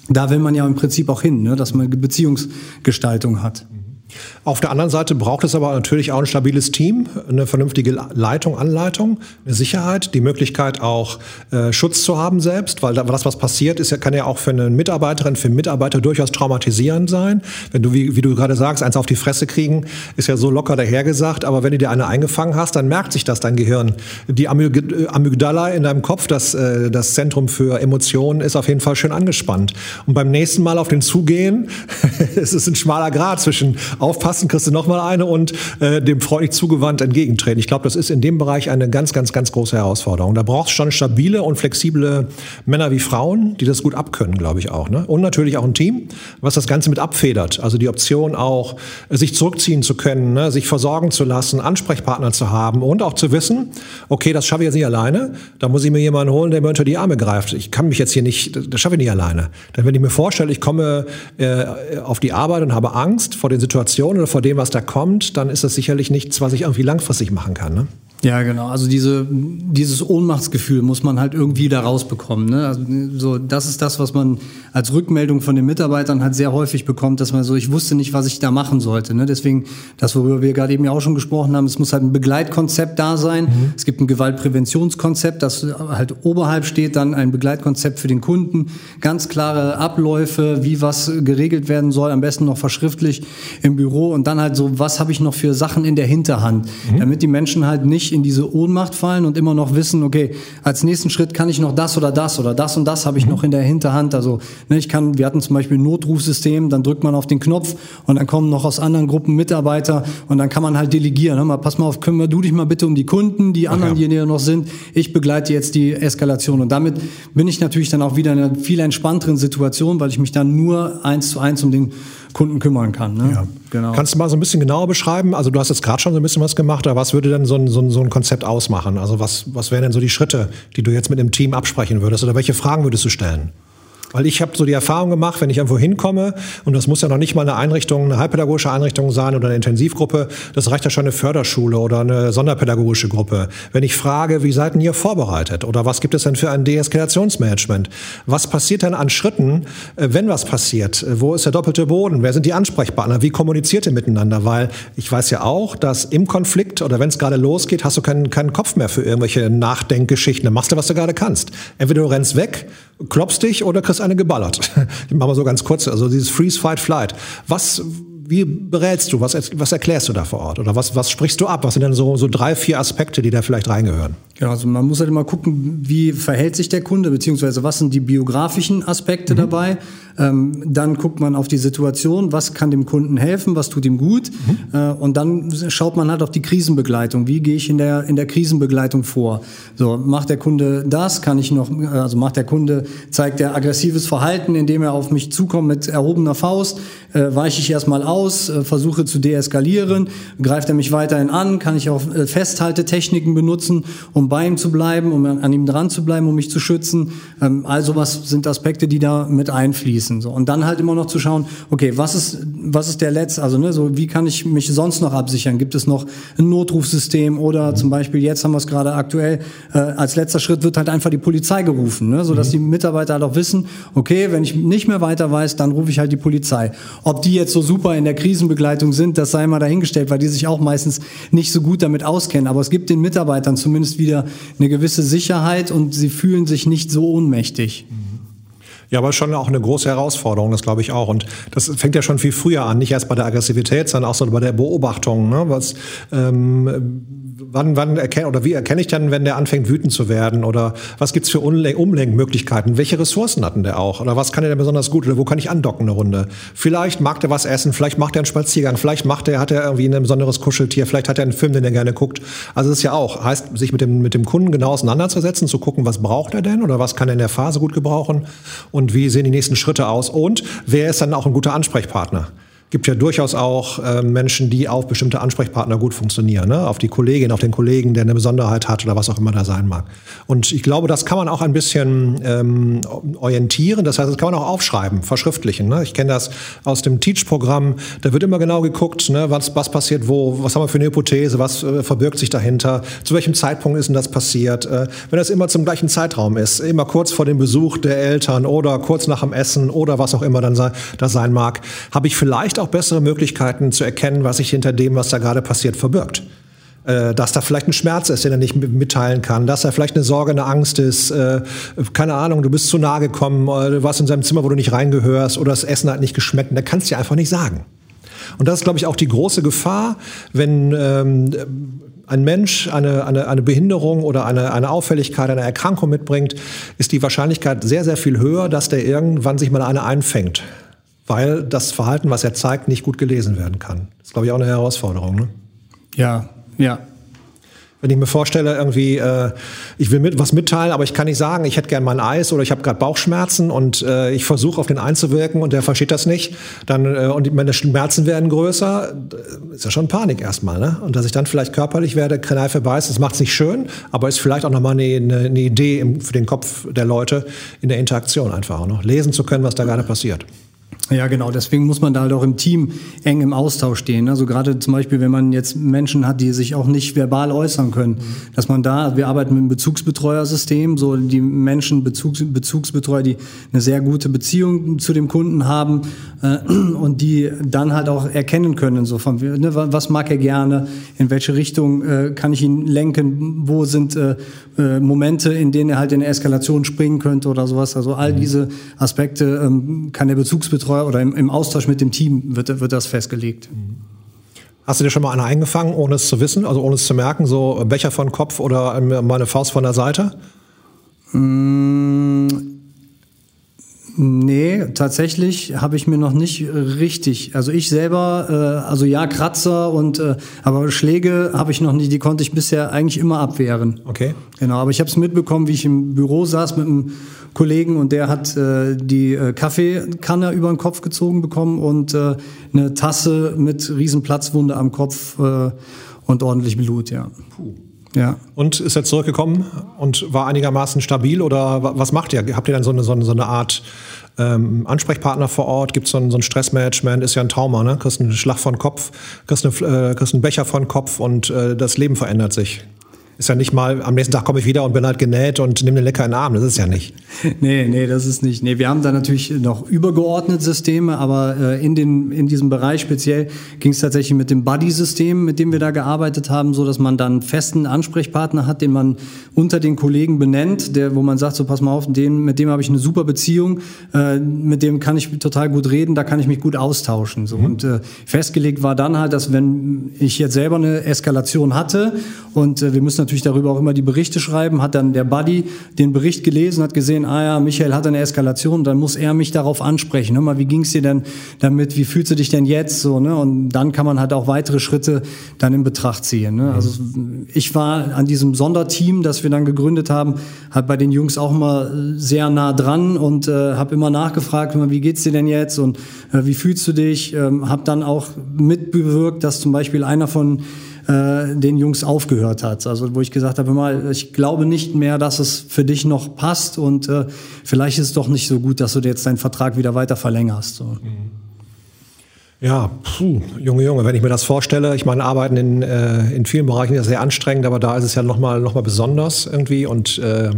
da will man ja im Prinzip auch hin, ne? dass man Beziehungsgestaltung hat. Auf der anderen Seite braucht es aber natürlich auch ein stabiles Team, eine vernünftige Leitung, Anleitung, eine Sicherheit, die Möglichkeit auch äh, Schutz zu haben selbst, weil das, was passiert, ist, kann ja auch für eine Mitarbeiterin, für einen Mitarbeiter durchaus traumatisierend sein. Wenn du, wie, wie du gerade sagst, eins auf die Fresse kriegen, ist ja so locker dahergesagt, aber wenn du dir eine eingefangen hast, dann merkt sich das dein Gehirn. Die Amygdala in deinem Kopf, das, äh, das Zentrum für Emotionen, ist auf jeden Fall schön angespannt. Und beim nächsten Mal auf den Zugehen, *laughs* es ist ein schmaler Grad zwischen aufpassen, kriegst du nochmal eine und äh, dem freundlich zugewandt entgegentreten. Ich glaube, das ist in dem Bereich eine ganz, ganz, ganz große Herausforderung. Da brauchst du schon stabile und flexible Männer wie Frauen, die das gut abkönnen, glaube ich auch. Ne? Und natürlich auch ein Team, was das Ganze mit abfedert. Also die Option auch, sich zurückziehen zu können, ne? sich versorgen zu lassen, Ansprechpartner zu haben und auch zu wissen, okay, das schaffe ich jetzt nicht alleine, da muss ich mir jemanden holen, der mir unter die Arme greift. Ich kann mich jetzt hier nicht, das schaffe ich nicht alleine. Denn wenn ich mir vorstelle, ich komme äh, auf die Arbeit und habe Angst vor den Situationen oder vor dem, was da kommt, dann ist das sicherlich nichts, was ich irgendwie langfristig machen kann. Ne? Ja, genau. Also diese, dieses Ohnmachtsgefühl muss man halt irgendwie da rausbekommen. Ne? Also so, das ist das, was man als Rückmeldung von den Mitarbeitern halt sehr häufig bekommt, dass man so, ich wusste nicht, was ich da machen sollte. Ne? Deswegen, das, worüber wir gerade eben ja auch schon gesprochen haben, es muss halt ein Begleitkonzept da sein. Mhm. Es gibt ein Gewaltpräventionskonzept, das halt oberhalb steht, dann ein Begleitkonzept für den Kunden, ganz klare Abläufe, wie was geregelt werden soll, am besten noch verschriftlich im Büro und dann halt so, was habe ich noch für Sachen in der Hinterhand, mhm. damit die Menschen halt nicht in diese Ohnmacht fallen und immer noch wissen, okay, als nächsten Schritt kann ich noch das oder das oder das und das habe ich noch in der Hinterhand. Also ne, ich kann, wir hatten zum Beispiel ein Notrufsystem, dann drückt man auf den Knopf und dann kommen noch aus anderen Gruppen Mitarbeiter und dann kann man halt delegieren. Ne? Mal, pass mal auf, kümmere du dich mal bitte um die Kunden, die anderen, okay. die hier noch sind. Ich begleite jetzt die Eskalation und damit bin ich natürlich dann auch wieder in einer viel entspannteren Situation, weil ich mich dann nur eins zu eins um den Kunden kümmern kann. Ne? Ja. Genau. Kannst du mal so ein bisschen genauer beschreiben? Also du hast jetzt gerade schon so ein bisschen was gemacht, aber was würde denn so ein, so ein, so ein Konzept ausmachen? Also was, was wären denn so die Schritte, die du jetzt mit dem Team absprechen würdest? Oder welche Fragen würdest du stellen? Weil ich habe so die Erfahrung gemacht, wenn ich irgendwo hinkomme, und das muss ja noch nicht mal eine Einrichtung, eine halbpädagogische Einrichtung sein oder eine Intensivgruppe, das reicht ja schon eine Förderschule oder eine sonderpädagogische Gruppe. Wenn ich frage, wie seid ihr vorbereitet oder was gibt es denn für ein Deeskalationsmanagement? Was passiert denn an Schritten, äh, wenn was passiert? Wo ist der doppelte Boden? Wer sind die Ansprechpartner? Wie kommuniziert ihr miteinander? Weil ich weiß ja auch, dass im Konflikt oder wenn es gerade losgeht, hast du keinen, keinen Kopf mehr für irgendwelche Nachdenkgeschichten. Dann machst du, was du gerade kannst. Entweder du rennst weg, klopfst dich oder kriegst eine geballert. *laughs* Ich mache mal so ganz kurz, also dieses Freeze, Fight, Flight. Was, wie berätst du? Was, was erklärst du da vor Ort? Oder was, was sprichst du ab? Was sind denn so, so drei, vier Aspekte, die da vielleicht reingehören? Ja, also man muss halt immer gucken, wie verhält sich der Kunde, beziehungsweise was sind die biografischen Aspekte mhm. dabei. Ähm, dann guckt man auf die Situation, was kann dem Kunden helfen, was tut ihm gut. Mhm. Äh, und dann schaut man halt auf die Krisenbegleitung. Wie gehe ich in der, in der Krisenbegleitung vor? So, macht der Kunde das? Kann ich noch, also macht der Kunde, zeigt er aggressives Verhalten, indem er auf mich zukommt mit erhobener Faust, äh, weiche ich erstmal aus, äh, versuche zu deeskalieren, greift er mich weiterhin an, kann ich auch äh, Festhaltetechniken benutzen, um bei ihm zu bleiben, um an, an ihm dran zu bleiben, um mich zu schützen. Ähm, also was sind Aspekte, die da mit einfließen abschließen. So. Und dann halt immer noch zu schauen, okay, was ist, was ist der letzte, also ne, so wie kann ich mich sonst noch absichern? Gibt es noch ein Notrufsystem oder zum Beispiel jetzt haben wir es gerade aktuell, äh, als letzter Schritt wird halt einfach die Polizei gerufen, ne, sodass mhm. die Mitarbeiter halt auch wissen, okay, wenn ich nicht mehr weiter weiß, dann rufe ich halt die Polizei. Ob die jetzt so super in der Krisenbegleitung sind, das sei mal dahingestellt, weil die sich auch meistens nicht so gut damit auskennen. Aber es gibt den Mitarbeitern zumindest wieder eine gewisse Sicherheit und sie fühlen sich nicht so ohnmächtig. Mhm. Ja, aber schon auch eine große Herausforderung, das glaube ich auch. Und das fängt ja schon viel früher an, nicht erst bei der Aggressivität, sondern auch so bei der Beobachtung. Ne? Was, ähm, wann, wann erkenne oder wie erkenne ich dann, wenn der anfängt wütend zu werden? Oder was gibt's für Umlenkmöglichkeiten? Welche Ressourcen hatten der auch? Oder was kann er denn besonders gut? Oder wo kann ich andocken eine Runde? Vielleicht mag der was essen, vielleicht macht er einen Spaziergang, vielleicht macht er, hat er irgendwie ein besonderes Kuscheltier, vielleicht hat er einen Film, den er gerne guckt. Also es ist ja auch, heißt, sich mit dem, mit dem Kunden genau auseinanderzusetzen, zu gucken, was braucht er denn oder was kann er in der Phase gut gebrauchen und wie sehen die nächsten Schritte aus und wer ist dann auch ein guter Ansprechpartner? Gibt ja durchaus auch äh, Menschen, die auf bestimmte Ansprechpartner gut funktionieren, ne? auf die Kollegin, auf den Kollegen, der eine Besonderheit hat oder was auch immer da sein mag. Und ich glaube, das kann man auch ein bisschen ähm, orientieren. Das heißt, das kann man auch aufschreiben, verschriftlichen. Ne? Ich kenne das aus dem Teach-Programm. Da wird immer genau geguckt, ne? was, was passiert wo, was haben wir für eine Hypothese, was äh, verbirgt sich dahinter, zu welchem Zeitpunkt ist denn das passiert. Äh, wenn das immer zum gleichen Zeitraum ist, immer kurz vor dem Besuch der Eltern oder kurz nach dem Essen oder was auch immer dann das sein mag, habe ich vielleicht vielleicht auch bessere Möglichkeiten zu erkennen, was sich hinter dem, was da gerade passiert, verbirgt äh, dass da vielleicht ein Schmerz ist, den er nicht mitteilen kann, dass da vielleicht eine Sorge, eine Angst ist, äh, keine Ahnung, du bist zu nahe gekommen, du warst in seinem Zimmer, wo du nicht reingehörst oder das Essen hat nicht geschmeckt und der kannst dir einfach nicht sagen. Und das ist, glaube ich, auch die große Gefahr, wenn ähm, ein Mensch eine, eine, eine Behinderung oder eine, eine Auffälligkeit, eine Erkrankung mitbringt, ist die Wahrscheinlichkeit sehr, sehr viel höher, dass der irgendwann sich mal eine einfängt weil das Verhalten, was er zeigt, nicht gut gelesen werden kann. Das ist, glaube ich, auch eine Herausforderung. Ne? Ja, ja, wenn ich mir vorstelle, irgendwie, äh, ich will mit, was mitteilen, aber ich kann nicht sagen, ich hätte gern mein Eis oder ich habe gerade Bauchschmerzen und äh, ich versuche auf den einzuwirken und der versteht das nicht, dann äh, und meine Schmerzen werden größer, ist ja schon Panik erstmal, ne? Und dass ich dann vielleicht körperlich werde, Kneife beißt, das macht es nicht schön, aber ist vielleicht auch nochmal eine, eine, eine Idee im, für den Kopf der Leute in der Interaktion einfach auch noch lesen zu können, was da gerade passiert. Ja, genau. Deswegen muss man da halt auch im Team eng im Austausch stehen. Also gerade zum Beispiel, wenn man jetzt Menschen hat, die sich auch nicht verbal äußern können, dass man da, wir arbeiten mit einem Bezugsbetreuersystem, so die Menschen, Bezugs, Bezugsbetreuer, die eine sehr gute Beziehung zu dem Kunden haben äh, und die dann halt auch erkennen können, so von, ne, was mag er gerne, in welche Richtung äh, kann ich ihn lenken, wo sind äh, äh, Momente, in denen er halt in eine Eskalation springen könnte oder sowas. Also all mhm. diese Aspekte ähm, kann der Bezugsbetreuer oder im, im, Austausch mit dem Team wird, wird das festgelegt. Mhm. Hast du dir schon mal eine eingefangen, ohne es zu wissen, also ohne es zu merken, so Becher von Kopf oder mal eine Faust von der Seite? Mmh Nee, tatsächlich habe ich mir noch nicht richtig. Also ich selber, äh, also ja, Kratzer und äh, aber Schläge habe ich noch nicht, die konnte ich bisher eigentlich immer abwehren. Okay. Genau, aber ich habe es mitbekommen, wie ich im Büro saß mit einem Kollegen und der hat äh, die äh, Kaffeekanne über den Kopf gezogen bekommen und äh, eine Tasse mit riesen Platzwunde am Kopf äh, und ordentlich Blut, ja. Puh. Ja. Und ist er zurückgekommen und war einigermaßen stabil oder was macht ihr? Habt ihr dann so eine, so eine, so eine Art ähm, Ansprechpartner vor Ort? Gibt so es so ein Stressmanagement? Ist ja ein Trauma, ne? Kriegst einen Schlag von Kopf, kriegst, eine, äh, kriegst einen Becher von Kopf und äh, das Leben verändert sich. Ist ja nicht mal, am nächsten Tag komme ich wieder und bin halt genäht und nehme den lecker in den Arm. Das ist ja nicht. *laughs* nee, nee, das ist nicht. Nee, wir haben da natürlich noch übergeordnet Systeme, aber äh, in, den, in diesem Bereich speziell ging es tatsächlich mit dem Buddy-System, mit dem wir da gearbeitet haben, so dass man dann festen Ansprechpartner hat, den man unter den Kollegen benennt, der, wo man sagt, so pass mal auf, den, mit dem habe ich eine super Beziehung, äh, mit dem kann ich total gut reden, da kann ich mich gut austauschen. So. Mhm. Und äh, festgelegt war dann halt, dass wenn ich jetzt selber eine Eskalation hatte und äh, wir müssen natürlich darüber auch immer die Berichte schreiben, hat dann der Buddy den Bericht gelesen, hat gesehen, ah ja, Michael hat eine Eskalation, dann muss er mich darauf ansprechen. Hör mal, wie ging's dir denn damit? Wie fühlst du dich denn jetzt? So, ne? Und dann kann man halt auch weitere Schritte dann in Betracht ziehen. Ne? Also ich war an diesem Sonderteam, das wir dann gegründet haben, hat bei den Jungs auch immer sehr nah dran und äh, habe immer nachgefragt, wie geht's dir denn jetzt und äh, wie fühlst du dich? Ähm, habe dann auch mitbewirkt, dass zum Beispiel einer von äh, den Jungs aufgehört hat. Also wo ich gesagt habe, mal, ich glaube nicht mehr, dass es für dich noch passt und äh, vielleicht ist es doch nicht so gut, dass du jetzt deinen Vertrag wieder weiter verlängerst. So. Mhm. Ja, puh, Junge, Junge, wenn ich mir das vorstelle, ich meine, arbeiten in, äh, in vielen Bereichen ist sehr anstrengend, aber da ist es ja nochmal noch mal besonders irgendwie und äh,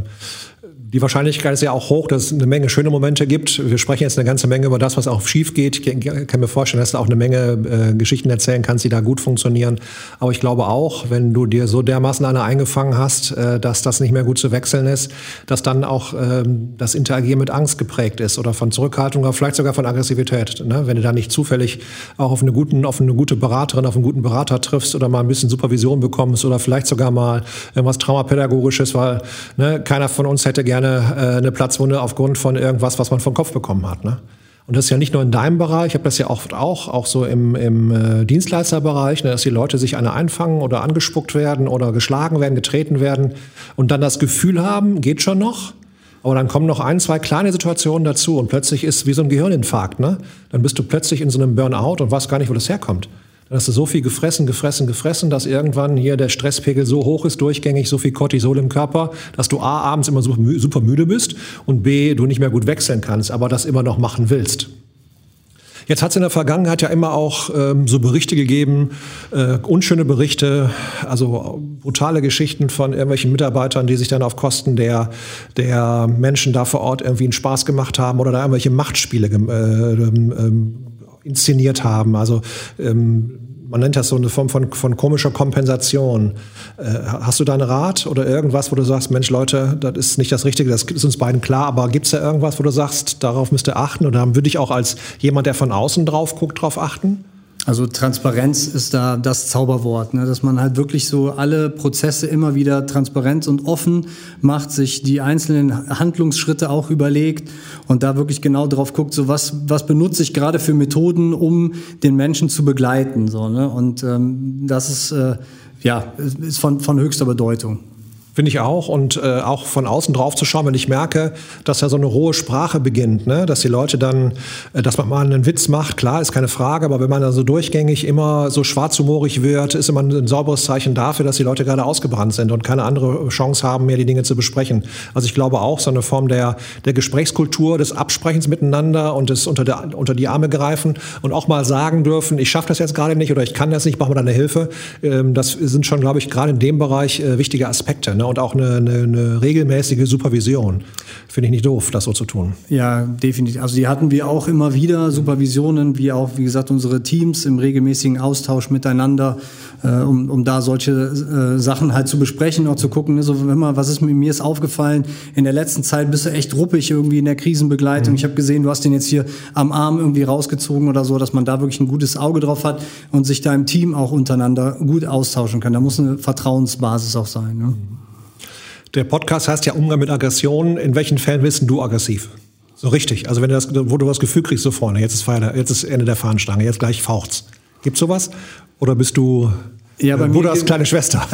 die Wahrscheinlichkeit ist ja auch hoch, dass es eine Menge schöne Momente gibt. Wir sprechen jetzt eine ganze Menge über das, was auch schief geht. Ich kann mir vorstellen, dass du auch eine Menge äh, Geschichten erzählen kannst, die da gut funktionieren. Aber ich glaube auch, wenn du dir so dermaßen eine eingefangen hast, äh, dass das nicht mehr gut zu wechseln ist, dass dann auch ähm, das Interagieren mit Angst geprägt ist oder von Zurückhaltung oder vielleicht sogar von Aggressivität. Ne? Wenn du da nicht zufällig auch auf eine, guten, auf eine gute Beraterin, auf einen guten Berater triffst oder mal ein bisschen Supervision bekommst oder vielleicht sogar mal irgendwas Traumapädagogisches, weil ne, keiner von uns hätte gerne gerne äh, eine Platzwunde aufgrund von irgendwas, was man vom Kopf bekommen hat. Ne? Und das ist ja nicht nur in deinem Bereich, ich habe das ja oft auch, auch so im, im äh, Dienstleisterbereich, ne, dass die Leute sich eine einfangen oder angespuckt werden oder geschlagen werden, getreten werden und dann das Gefühl haben, geht schon noch. Aber dann kommen noch ein, zwei kleine Situationen dazu und plötzlich ist wie so ein Gehirninfarkt. Ne? Dann bist du plötzlich in so einem Burnout und weißt gar nicht, wo das herkommt. Dann hast du so viel gefressen, gefressen, gefressen, dass irgendwann hier der Stresspegel so hoch ist, durchgängig, so viel Cortisol im Körper, dass du A, abends immer super müde bist und B, du nicht mehr gut wechseln kannst, aber das immer noch machen willst. Jetzt hat es in der Vergangenheit ja immer auch ähm, so Berichte gegeben, äh, unschöne Berichte, also brutale Geschichten von irgendwelchen Mitarbeitern, die sich dann auf Kosten der, der Menschen da vor Ort irgendwie einen Spaß gemacht haben oder da irgendwelche Machtspiele äh, ähm, inszeniert haben. Also ähm, man nennt das so eine Form von, von komischer Kompensation. Äh, hast du da einen Rat oder irgendwas, wo du sagst, Mensch Leute, das ist nicht das Richtige, das ist uns beiden klar, aber gibt es da irgendwas, wo du sagst, darauf müsst ihr achten oder würde ich auch als jemand, der von außen drauf guckt, darauf achten? Also Transparenz ist da das Zauberwort, ne? dass man halt wirklich so alle Prozesse immer wieder transparent und offen macht, sich die einzelnen Handlungsschritte auch überlegt und da wirklich genau drauf guckt, so was, was benutze ich gerade für Methoden, um den Menschen zu begleiten. So, ne? Und ähm, das ist, äh, ja, ist von, von höchster Bedeutung. Finde ich auch. Und äh, auch von außen drauf zu schauen, wenn ich merke, dass da so eine rohe Sprache beginnt, ne? dass die Leute dann, äh, dass man mal einen Witz macht, klar, ist keine Frage, aber wenn man da so durchgängig immer so schwarzhumorig wird, ist immer ein sauberes Zeichen dafür, dass die Leute gerade ausgebrannt sind und keine andere Chance haben, mehr die Dinge zu besprechen. Also ich glaube auch, so eine Form der, der Gesprächskultur, des Absprechens miteinander und des unter, der, unter die Arme greifen und auch mal sagen dürfen, ich schaffe das jetzt gerade nicht oder ich kann das nicht, mach mal deine Hilfe. Ähm, das sind schon, glaube ich, gerade in dem Bereich äh, wichtige Aspekte. Ne? und auch eine, eine, eine regelmäßige Supervision. Finde ich nicht doof, das so zu tun. Ja, definitiv. Also die hatten wir auch immer wieder, Supervisionen, wie auch, wie gesagt, unsere Teams im regelmäßigen Austausch miteinander, äh, um, um da solche äh, Sachen halt zu besprechen, auch zu gucken, ne, so, wenn man, was ist mir, mir ist aufgefallen, in der letzten Zeit bist du echt ruppig irgendwie in der Krisenbegleitung. Mhm. Ich habe gesehen, du hast den jetzt hier am Arm irgendwie rausgezogen oder so, dass man da wirklich ein gutes Auge drauf hat und sich da im Team auch untereinander gut austauschen kann. Da muss eine Vertrauensbasis auch sein. Ne? Mhm. Der Podcast heißt ja Umgang mit Aggressionen. In welchen Fällen bist du aggressiv? So richtig. Also wenn du das, wo du das Gefühl kriegst, so vorne, jetzt ist Feier, jetzt ist Ende der Fahnenstange, jetzt gleich faucht's. Gibt's sowas? Oder bist du ja, bei äh, Bruder als kleine Schwester. *laughs*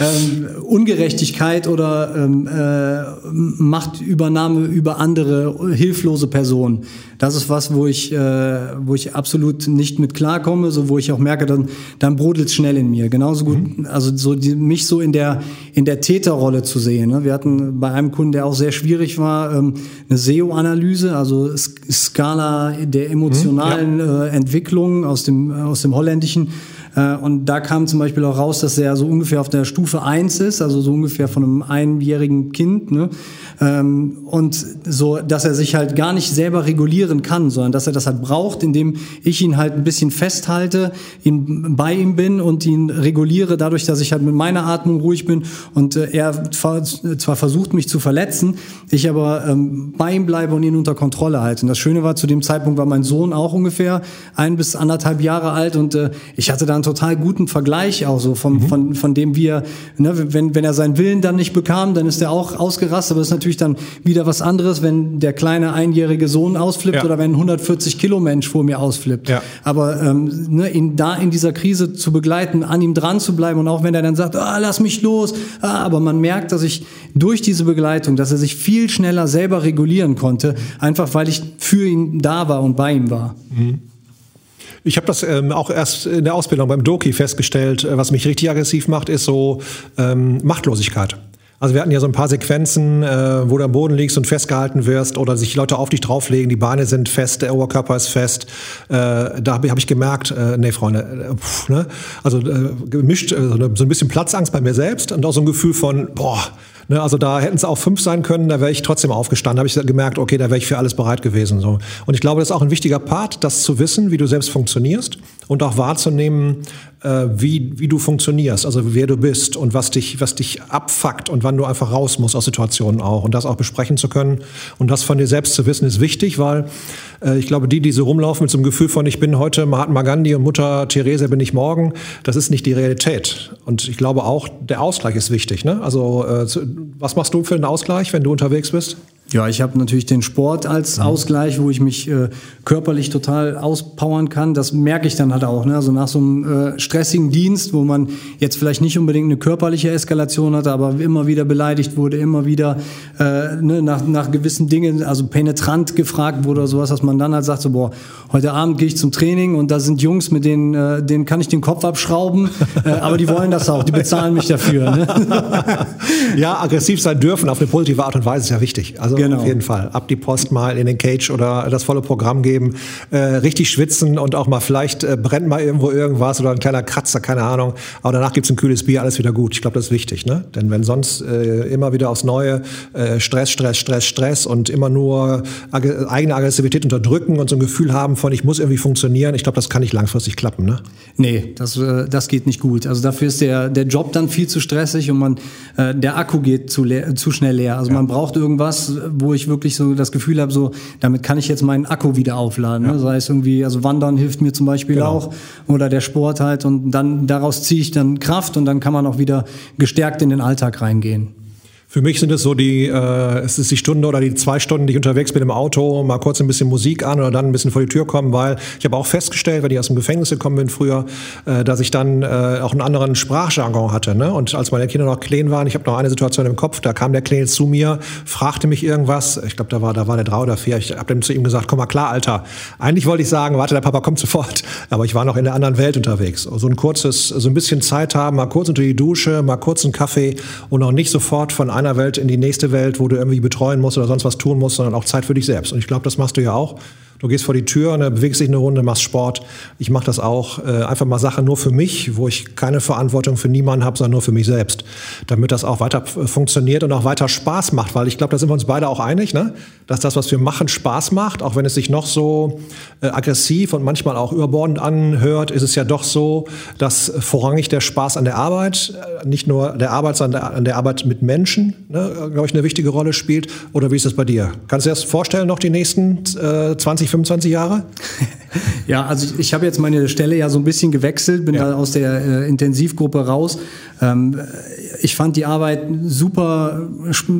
ähm, Ungerechtigkeit oder ähm, äh, Machtübernahme über andere hilflose Personen. Das ist was, wo ich, äh, wo ich absolut nicht mit klarkomme, so wo ich auch merke, dann, dann brodelt es schnell in mir. Genauso gut, mhm. also so die, mich so in der in der Täterrolle zu sehen. Ne? Wir hatten bei einem Kunden, der auch sehr schwierig war, ähm, eine SEO-Analyse, also Skala der emotionalen mhm, ja. äh, Entwicklung aus dem aus dem Holländischen äh, und da kam zum Beispiel auch raus, dass er so ungefähr auf der Stufe 1 ist, also so ungefähr von einem einjährigen Kind. Ne? Ähm, und so, dass er sich halt gar nicht selber regulieren kann, sondern dass er das halt braucht, indem ich ihn halt ein bisschen festhalte, ihn bei ihm bin und ihn reguliere, dadurch, dass ich halt mit meiner Atmung ruhig bin und äh, er zwar versucht, mich zu verletzen, ich aber ähm, bei ihm bleibe und ihn unter Kontrolle halte. Und das Schöne war, zu dem Zeitpunkt war mein Sohn auch ungefähr ein bis anderthalb Jahre alt und äh, ich hatte dann einen total guten Vergleich auch so vom, mhm. von, von dem wir, ne, wenn, wenn er seinen Willen dann nicht bekam, dann ist er auch ausgerastet, aber das ist natürlich dann wieder was anderes, wenn der kleine einjährige Sohn ausflippt ja. oder wenn ein 140 Kilo Mensch vor mir ausflippt. Ja. Aber ähm, ne, ihn da in dieser Krise zu begleiten, an ihm dran zu bleiben und auch wenn er dann sagt, ah, lass mich los, ah, aber man merkt, dass ich durch diese Begleitung, dass er sich viel schneller selber regulieren konnte, einfach weil ich für ihn da war und bei ihm war. Mhm. Ich habe das ähm, auch erst in der Ausbildung beim Doki festgestellt. Äh, was mich richtig aggressiv macht, ist so ähm, Machtlosigkeit. Also wir hatten ja so ein paar Sequenzen, äh, wo du am Boden liegst und festgehalten wirst oder sich Leute auf dich drauflegen, die Beine sind fest, der Oberkörper ist fest. Äh, da habe hab ich gemerkt, äh, nee, Freunde, äh, pff, ne? also äh, gemischt, äh, so ein bisschen Platzangst bei mir selbst und auch so ein Gefühl von, boah, Ne, also da hätten es auch fünf sein können, da wäre ich trotzdem aufgestanden. habe ich gemerkt, okay, da wäre ich für alles bereit gewesen. So. Und ich glaube, das ist auch ein wichtiger Part, das zu wissen, wie du selbst funktionierst und auch wahrzunehmen, äh, wie, wie du funktionierst, also wer du bist und was dich, was dich abfuckt und wann du einfach raus musst aus Situationen auch. Und das auch besprechen zu können und das von dir selbst zu wissen, ist wichtig, weil äh, ich glaube, die, die so rumlaufen mit so einem Gefühl von, ich bin heute Mahatma Gandhi und Mutter Therese bin ich morgen, das ist nicht die Realität. Und ich glaube auch, der Ausgleich ist wichtig. Ne? Also äh, was machst du für einen Ausgleich, wenn du unterwegs bist? Ja, ich habe natürlich den Sport als mhm. Ausgleich, wo ich mich äh, körperlich total auspowern kann. Das merke ich dann halt auch. Ne? Also nach so einem äh, stressigen Dienst, wo man jetzt vielleicht nicht unbedingt eine körperliche Eskalation hatte, aber immer wieder beleidigt wurde, immer wieder äh, ne, nach, nach gewissen Dingen, also penetrant gefragt wurde oder sowas, dass man dann halt sagt, so, boah, heute Abend gehe ich zum Training und da sind Jungs, mit denen, äh, denen kann ich den Kopf abschrauben, äh, aber die wollen das auch, die bezahlen mich dafür. Ne? *laughs* ja, aggressiv sein dürfen auf eine positive Art und Weise ist ja wichtig. Also genau. auf jeden Fall. Ab die Post mal in den Cage oder das volle Programm geben, äh, richtig schwitzen und auch mal vielleicht äh, brennt mal irgendwo irgendwas oder ein kleiner Kratzer, keine Ahnung. Aber danach gibt's ein kühles Bier, alles wieder gut. Ich glaube, das ist wichtig, ne? Denn wenn sonst äh, immer wieder aufs Neue äh, Stress, Stress, Stress, Stress und immer nur ag eigene Aggressivität unterdrücken und so ein Gefühl haben von, ich muss irgendwie funktionieren, ich glaube, das kann nicht langfristig klappen, ne? Nee, das, äh, das geht nicht gut. Also dafür ist der, der Job dann viel zu stressig und man, äh, der Akku geht zu, leer, zu schnell leer. Also ja. man braucht irgendwas, wo ich wirklich so das Gefühl habe, so damit kann ich jetzt meinen Akku wieder aufladen. Ne? Sei es irgendwie, also Wandern hilft mir zum Beispiel Genau. auch oder der Sport halt und dann daraus ziehe ich dann Kraft und dann kann man auch wieder gestärkt in den Alltag reingehen. Für mich sind es so die, äh, es ist die Stunde oder die zwei Stunden, die ich unterwegs bin im Auto, mal kurz ein bisschen Musik an oder dann ein bisschen vor die Tür kommen, weil ich habe auch festgestellt, wenn ich aus dem Gefängnis gekommen bin früher, äh, dass ich dann äh, auch einen anderen Sprachjargon hatte. Ne? Und als meine Kinder noch klein waren, ich habe noch eine Situation im Kopf, da kam der Kleine zu mir, fragte mich irgendwas, ich glaube, da war, da war der drei oder vier, ich habe dann zu ihm gesagt, komm mal klar, Alter. Eigentlich wollte ich sagen, warte, der Papa kommt sofort, aber ich war noch in der anderen Welt unterwegs. So ein kurzes, so ein bisschen Zeit haben, mal kurz unter die Dusche, mal kurz einen Kaffee und auch nicht sofort von einer Welt in die nächste Welt, wo du irgendwie betreuen musst oder sonst was tun musst, sondern auch Zeit für dich selbst. Und ich glaube, das machst du ja auch. Du gehst vor die Tür, ne, bewegst dich eine Runde, machst Sport. Ich mache das auch. Äh, einfach mal Sachen nur für mich, wo ich keine Verantwortung für niemanden habe, sondern nur für mich selbst. Damit das auch weiter äh, funktioniert und auch weiter Spaß macht. Weil ich glaube, da sind wir uns beide auch einig, ne? dass das, was wir machen, Spaß macht. Auch wenn es sich noch so äh, aggressiv und manchmal auch überbordend anhört, ist es ja doch so, dass vorrangig der Spaß an der Arbeit, äh, nicht nur der Arbeit, sondern an der Arbeit mit Menschen, ne, glaube ich, eine wichtige Rolle spielt. Oder wie ist das bei dir? Kannst du dir das vorstellen, noch die nächsten äh, 20, 25 Jahre? *laughs* Ja, also ich, ich habe jetzt meine Stelle ja so ein bisschen gewechselt, bin Ja. da aus der äh, Intensivgruppe raus. Ähm, ich fand die Arbeit super,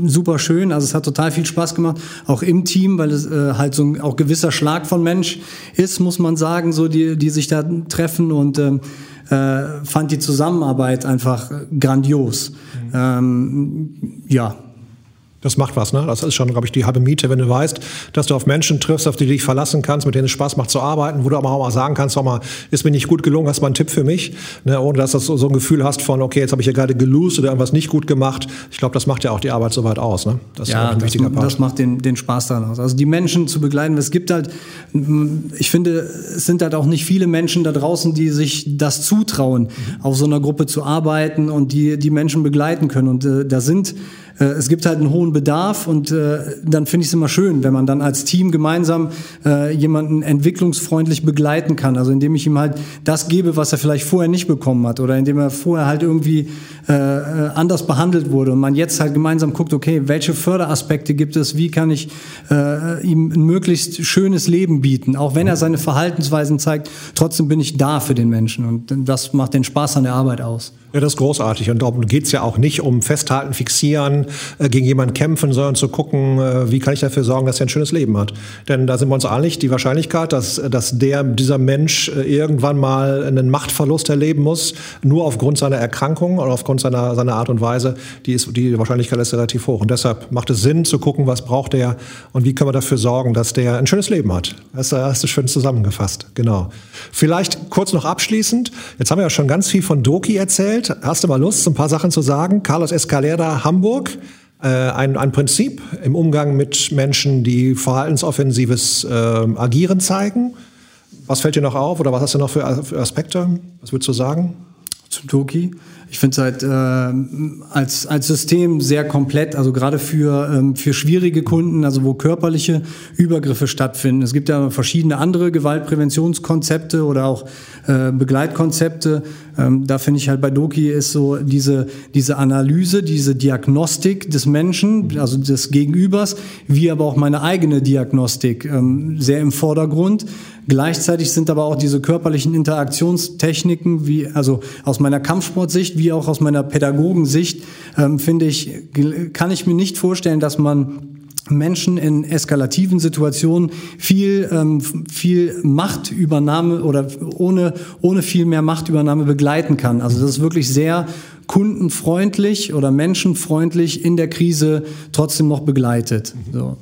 super schön. Also es hat total viel Spaß gemacht, auch im Team, weil es äh, halt so ein auch gewisser Schlag von Mensch ist, muss man sagen, so die, die sich da treffen und ähm, äh, fand die Zusammenarbeit einfach grandios. Ähm, ja, Das macht was, ne? Das ist schon, glaube ich, die halbe Miete, wenn du weißt, dass du auf Menschen triffst, auf die du dich verlassen kannst, mit denen es Spaß macht zu arbeiten, wo du aber auch mal sagen kannst, sag mal, ist mir nicht gut gelungen, hast mal einen Tipp für mich, ne? ohne dass du so, ein Gefühl hast von, okay, jetzt habe ich hier gerade gelost oder irgendwas nicht gut gemacht. Ich glaube, das macht ja auch die Arbeit soweit aus, ne? Das ist Ja, auch ein das, wichtiger Part. das macht den, den Spaß daran aus. Also die Menschen zu begleiten. Es gibt halt, ich finde, es sind halt auch nicht viele Menschen da draußen, die sich das zutrauen, auf so einer Gruppe zu arbeiten und die die Menschen begleiten können. Und äh, da sind äh, es gibt halt einen hohen Bedarf und äh, dann finde ich es immer schön, wenn man dann als Team gemeinsam äh, jemanden entwicklungsfreundlich begleiten kann. Also indem ich ihm halt das gebe, was er vielleicht vorher nicht bekommen hat oder indem er vorher halt irgendwie äh, äh, anders behandelt wurde und man jetzt halt gemeinsam guckt, okay, welche Förderaspekte gibt es, wie kann ich äh, ihm ein möglichst schönes Leben bieten, auch wenn er seine Verhaltensweisen zeigt, trotzdem bin ich da für den Menschen und das macht den Spaß an der Arbeit aus. Ja, das ist großartig. Und darum geht's ja auch nicht um Festhalten, Fixieren, äh, gegen jemanden kämpfen, sondern zu gucken, äh, wie kann ich dafür sorgen, dass er ein schönes Leben hat. Denn da sind wir uns einig, die Wahrscheinlichkeit, dass, dass der, dieser Mensch äh, irgendwann mal einen Machtverlust erleben muss, nur aufgrund seiner Erkrankung oder aufgrund seiner, seiner Art und Weise, die, ist, die Wahrscheinlichkeit ist relativ hoch. Und deshalb macht es Sinn zu gucken, was braucht er und wie können wir dafür sorgen, dass der ein schönes Leben hat. Das hast du schön zusammengefasst. Genau. Vielleicht kurz noch abschließend. Jetzt haben wir ja schon ganz viel von Doki erzählt. Hast du mal Lust, ein paar Sachen zu sagen? Carlos Escalera, Hamburg. Äh, ein, ein Prinzip im Umgang mit Menschen, die verhaltensoffensives äh, Agieren zeigen. Was fällt dir noch auf oder was hast du noch für, für Aspekte? Was würdest du sagen? Zum Toki. Ich finde es halt äh, als, als System sehr komplett, also gerade für, ähm, für schwierige Kunden, also wo körperliche Übergriffe stattfinden. Es gibt ja verschiedene andere Gewaltpräventionskonzepte oder auch äh, Begleitkonzepte. Ähm, da finde ich halt bei Doki ist so diese, diese Analyse, diese Diagnostik des Menschen, also des Gegenübers, wie aber auch meine eigene Diagnostik ähm, sehr im Vordergrund. Gleichzeitig sind aber auch diese körperlichen Interaktionstechniken, wie also aus meiner Kampfsportsicht, wie auch aus meiner Pädagogensicht, ähm, finde ich, kann ich mir nicht vorstellen, dass man Menschen in eskalativen Situationen viel, ähm, viel Machtübernahme oder ohne, ohne viel mehr Machtübernahme begleiten kann. Also das ist wirklich sehr kundenfreundlich oder menschenfreundlich in der Krise trotzdem noch begleitet. So.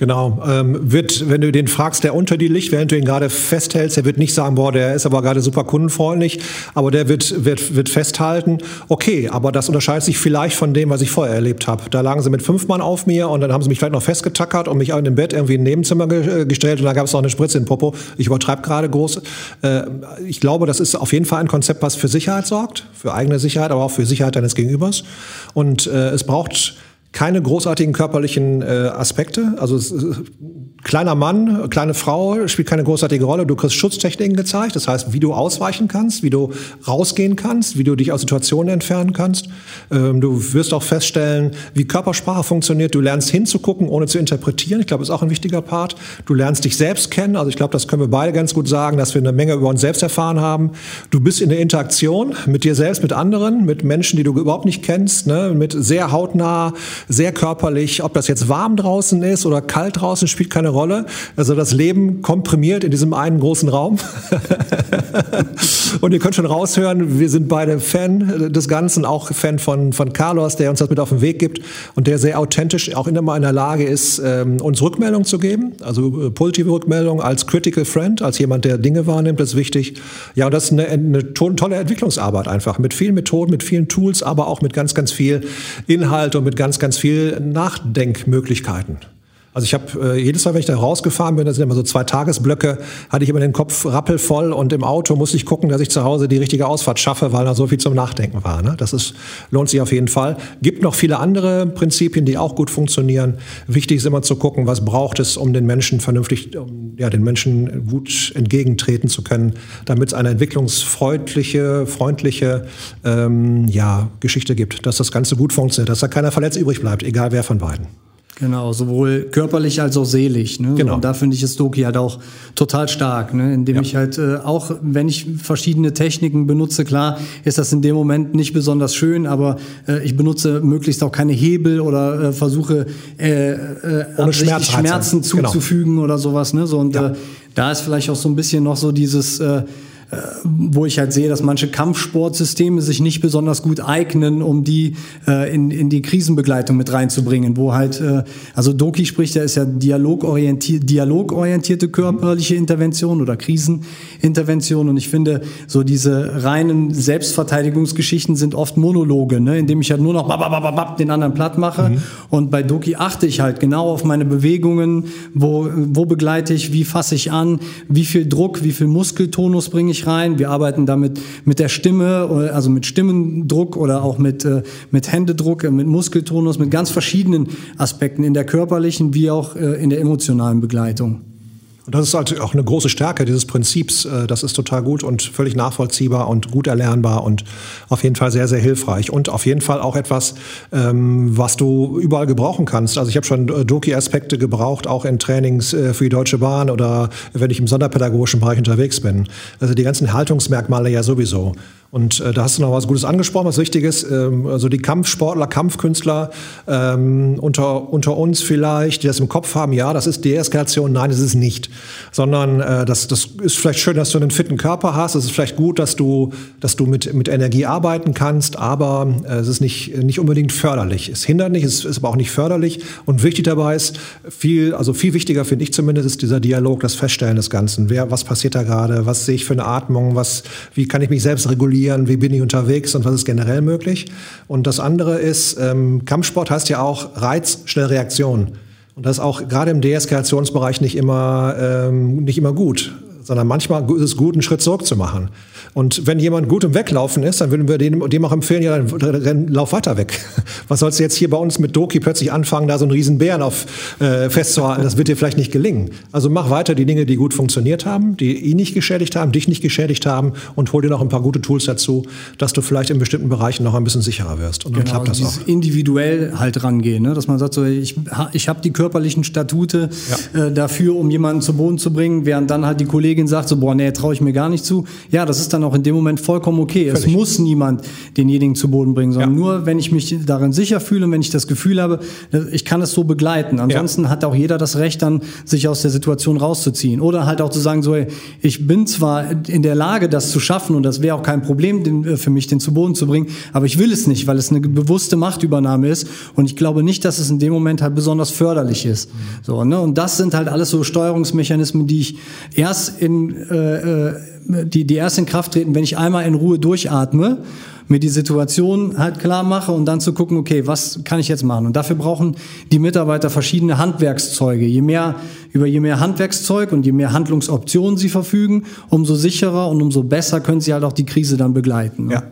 Genau. Ähm, wird, wenn du den fragst, der unter dir liegt, während du ihn gerade festhältst, der wird nicht sagen, boah, der ist aber gerade super kundenfreundlich, aber der wird, wird, wird festhalten, okay, aber das unterscheidet sich vielleicht von dem, was ich vorher erlebt habe. Da lagen sie mit fünf Mann auf mir und dann haben sie mich vielleicht noch festgetackert und mich in dem Bett irgendwie in ein Nebenzimmer ge äh, gestellt und da gab es noch eine Spritze in Popo. Ich übertreibe gerade groß. Äh, ich glaube, das ist auf jeden Fall ein Konzept, was für Sicherheit sorgt, für eigene Sicherheit, aber auch für Sicherheit deines Gegenübers. Und äh, es braucht keine großartigen körperlichen äh, Aspekte. Also kleiner Mann, kleine Frau spielt keine großartige Rolle. Du kriegst Schutztechniken gezeigt, das heißt, wie du ausweichen kannst, wie du rausgehen kannst, wie du dich aus Situationen entfernen kannst. Ähm, du wirst auch feststellen, wie Körpersprache funktioniert. Du lernst hinzugucken, ohne zu interpretieren. Ich glaube, das ist auch ein wichtiger Part. Du lernst dich selbst kennen. Also ich glaube, das können wir beide ganz gut sagen, dass wir eine Menge über uns selbst erfahren haben. Du bist in der Interaktion mit dir selbst, mit anderen, mit Menschen, die du überhaupt nicht kennst, ne? mit sehr hautnah sehr körperlich. Ob das jetzt warm draußen ist oder kalt draußen, spielt keine Rolle. Also das Leben komprimiert in diesem einen großen Raum. *laughs* und ihr könnt schon raushören, wir sind beide Fan des Ganzen, auch Fan von, von Carlos, der uns das mit auf den Weg gibt und der sehr authentisch auch immer in der Lage ist, ähm, uns Rückmeldung zu geben. Also äh, positive Rückmeldung als Critical Friend, als jemand, der Dinge wahrnimmt, das ist wichtig. Ja, und das ist eine, eine tolle Entwicklungsarbeit einfach mit vielen Methoden, mit vielen Tools, aber auch mit ganz, ganz viel Inhalt und mit ganz, ganz viel Nachdenkmöglichkeiten. Also ich habe äh, jedes Mal, wenn ich da rausgefahren bin, das sind immer so zwei Tagesblöcke, hatte ich immer den Kopf rappelvoll und im Auto musste ich gucken, dass ich zu Hause die richtige Ausfahrt schaffe, weil da so viel zum Nachdenken war. Ne? Das ist, lohnt sich auf jeden Fall. Gibt noch viele andere Prinzipien, die auch gut funktionieren. Wichtig ist immer zu gucken, was braucht es, um den Menschen vernünftig, um, ja, den Menschen gut entgegentreten zu können, damit es eine entwicklungsfreundliche, freundliche ähm, ja, Geschichte gibt, dass das Ganze gut funktioniert, dass da keiner verletzt übrig bleibt, egal wer von beiden. Genau, sowohl körperlich als auch seelisch. Ne? Genau. Und da finde ich es Doki halt auch total stark, ne? indem ja. ich halt äh, auch, wenn ich verschiedene Techniken benutze, klar ist das in dem Moment nicht besonders schön, aber äh, ich benutze möglichst auch keine Hebel oder äh, versuche äh, äh, Schmerz Schmerzen genau. zuzufügen genau. oder sowas. Ne? So, und ja. äh, da ist vielleicht auch so ein bisschen noch so dieses äh, wo ich halt sehe, dass manche Kampfsportsysteme sich nicht besonders gut eignen, um die äh, in, in die Krisenbegleitung mit reinzubringen, wo halt, äh, also Doki spricht, ja, ist ja dialogorientierte, dialogorientierte körperliche Intervention oder Krisenintervention und ich finde, so diese reinen Selbstverteidigungsgeschichten sind oft Monologe, ne, indem ich halt nur noch babababab den anderen platt mache mhm. und bei Doki achte ich halt genau auf meine Bewegungen, wo, wo begleite ich, wie fasse ich an, wie viel Druck, wie viel Muskeltonus bringe ich rein. Wir arbeiten damit mit der Stimme, also mit Stimmendruck oder auch mit, äh, mit Händedruck, äh, mit Muskeltonus, mit ganz verschiedenen Aspekten in der körperlichen wie auch äh, in der emotionalen Begleitung. Und das ist halt auch eine große Stärke dieses Prinzips. Äh, das ist total gut und völlig nachvollziehbar und gut erlernbar und auf jeden Fall sehr, sehr hilfreich. Und auf jeden Fall auch etwas, ähm, was du überall gebrauchen kannst. Also ich habe schon äh, Doki-Aspekte gebraucht, auch in Trainings äh, für die Deutsche Bahn oder wenn ich im sonderpädagogischen Bereich unterwegs bin. Also die ganzen Haltungsmerkmale ja sowieso. Und äh, da hast du noch was Gutes angesprochen, was Wichtiges. Ähm, also die Kampfsportler, Kampfkünstler ähm, unter, unter uns vielleicht, die das im Kopf haben, ja, das ist Deeskalation. Nein, das ist nicht. Sondern äh, das, das ist vielleicht schön, dass du einen fitten Körper hast. Es ist vielleicht gut, dass du, dass du mit, mit Energie arbeiten kannst, aber äh, es ist nicht, nicht unbedingt förderlich. Es hindert nicht, es ist aber auch nicht förderlich. Und wichtig dabei ist, viel, also viel wichtiger finde ich zumindest, ist dieser Dialog, das Feststellen des Ganzen. Wer, was passiert da gerade? Was sehe ich für eine Atmung? Was, wie kann ich mich selbst regulieren? Kontrollieren, wie bin ich unterwegs und was ist generell möglich. Und das andere ist, ähm, Kampfsport heißt ja auch Reiz, schnell Reaktion. Und das ist auch gerade im Deeskalationsbereich nicht immer, ähm, nicht immer gut, sondern manchmal ist es gut, einen Schritt zurück zu machen. Und wenn jemand gut im Weglaufen ist, dann würden wir dem, dem auch empfehlen, ja, dann lauf weiter weg. *laughs* Was sollst du jetzt hier bei uns mit Doki plötzlich anfangen, da so einen riesen Bären auf äh, festzuhalten? Das wird dir vielleicht nicht gelingen. Also mach weiter die Dinge, die gut funktioniert haben, die ihn nicht geschädigt haben, dich nicht geschädigt haben und hol dir noch ein paar gute Tools dazu, dass du vielleicht in bestimmten Bereichen noch ein bisschen sicherer wirst. Und dann genau, klappt das auch. individuell halt rangehen, ne? dass man sagt, so, ich, ich habe die körperlichen Statute ja. äh, dafür, um jemanden zu Boden zu bringen, während dann halt die Kollegin sagt, so, boah, nee, traue ich mir gar nicht zu. Ja, das ist dann auch in dem Moment vollkommen okay. Völlig. Es muss niemand denjenigen zu Boden bringen, sondern ja. nur, wenn ich mich darin sicher fühle und wenn ich das Gefühl habe, ich kann es so begleiten. Ansonsten ja. hat auch jeder das Recht, dann sich aus der Situation rauszuziehen. Oder halt auch zu sagen, so, ich bin zwar in der Lage, das zu schaffen und das wäre auch kein Problem den, äh, für mich, den zu Boden zu bringen, aber ich will es nicht, weil es eine bewusste Machtübernahme ist und ich glaube nicht, dass es in dem Moment halt besonders förderlich ist. So, ne? Und das sind halt alles so Steuerungsmechanismen, die ich erst in äh, äh die, die erst in Kraft treten, wenn ich einmal in Ruhe durchatme, mir die Situation halt klar mache und dann zu gucken, okay, was kann ich jetzt machen? Und dafür brauchen die Mitarbeiter verschiedene Handwerkszeuge. Je mehr, über je mehr Handwerkszeug und je mehr Handlungsoptionen sie verfügen, umso sicherer und umso besser können sie halt auch die Krise dann begleiten. Ne? Ja.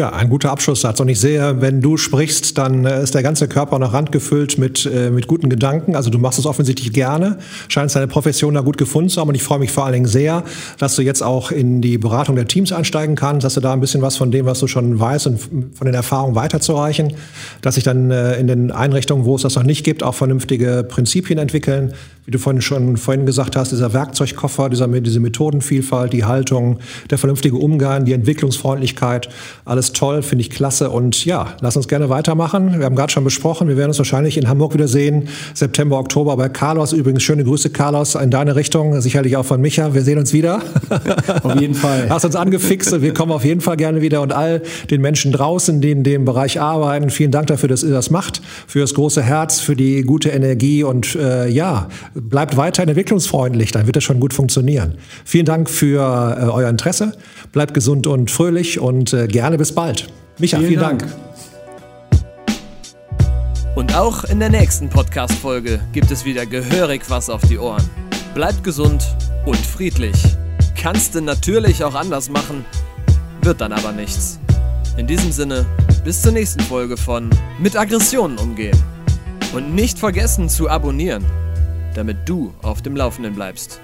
Ja, ein guter Abschlusssatz. Und ich sehe, wenn du sprichst, dann äh, ist der ganze Körper noch randgefüllt mit, äh, mit guten Gedanken. Also du machst es offensichtlich gerne, scheinst deine Profession da gut gefunden zu haben. Und ich freue mich vor allen Dingen sehr, dass du jetzt auch in die Beratung der Teams einsteigen kannst, dass du da ein bisschen was von dem, was du schon weißt und von den Erfahrungen weiterzureichen, dass sich dann äh, in den Einrichtungen, wo es das noch nicht gibt, auch vernünftige Prinzipien entwickeln. Wie du vorhin schon vorhin gesagt hast, dieser Werkzeugkoffer, dieser, diese Methodenvielfalt, die Haltung, der vernünftige Umgang, die Entwicklungsfreundlichkeit, alles toll, finde ich klasse. Und ja, lass uns gerne weitermachen. Wir haben gerade schon besprochen, wir werden uns wahrscheinlich in Hamburg wiedersehen. September, Oktober bei Carlos. Übrigens schöne Grüße, Carlos, in deine Richtung. Sicherlich auch von Micha. Wir sehen uns wieder. *laughs* Auf jeden Fall. Hast uns angefixt. Wir kommen auf jeden Fall gerne wieder. Und all den Menschen draußen, die in dem Bereich arbeiten, vielen Dank dafür, dass ihr das macht. Für das große Herz, für die gute Energie. Und äh, ja, bleibt weiterhin entwicklungsfreundlich. Dann wird das schon gut funktionieren. Vielen Dank für äh, euer Interesse. Bleibt gesund und fröhlich und äh, gerne bis bald. Micha, vielen, vielen Dank. Dank. Und auch in der nächsten Podcast-Folge gibt es wieder gehörig was auf die Ohren. Bleibt gesund und friedlich. Kannst du natürlich auch anders machen, wird dann aber nichts. In diesem Sinne, bis zur nächsten Folge von Mit Aggressionen umgehen. Und nicht vergessen zu abonnieren, damit du auf dem Laufenden bleibst.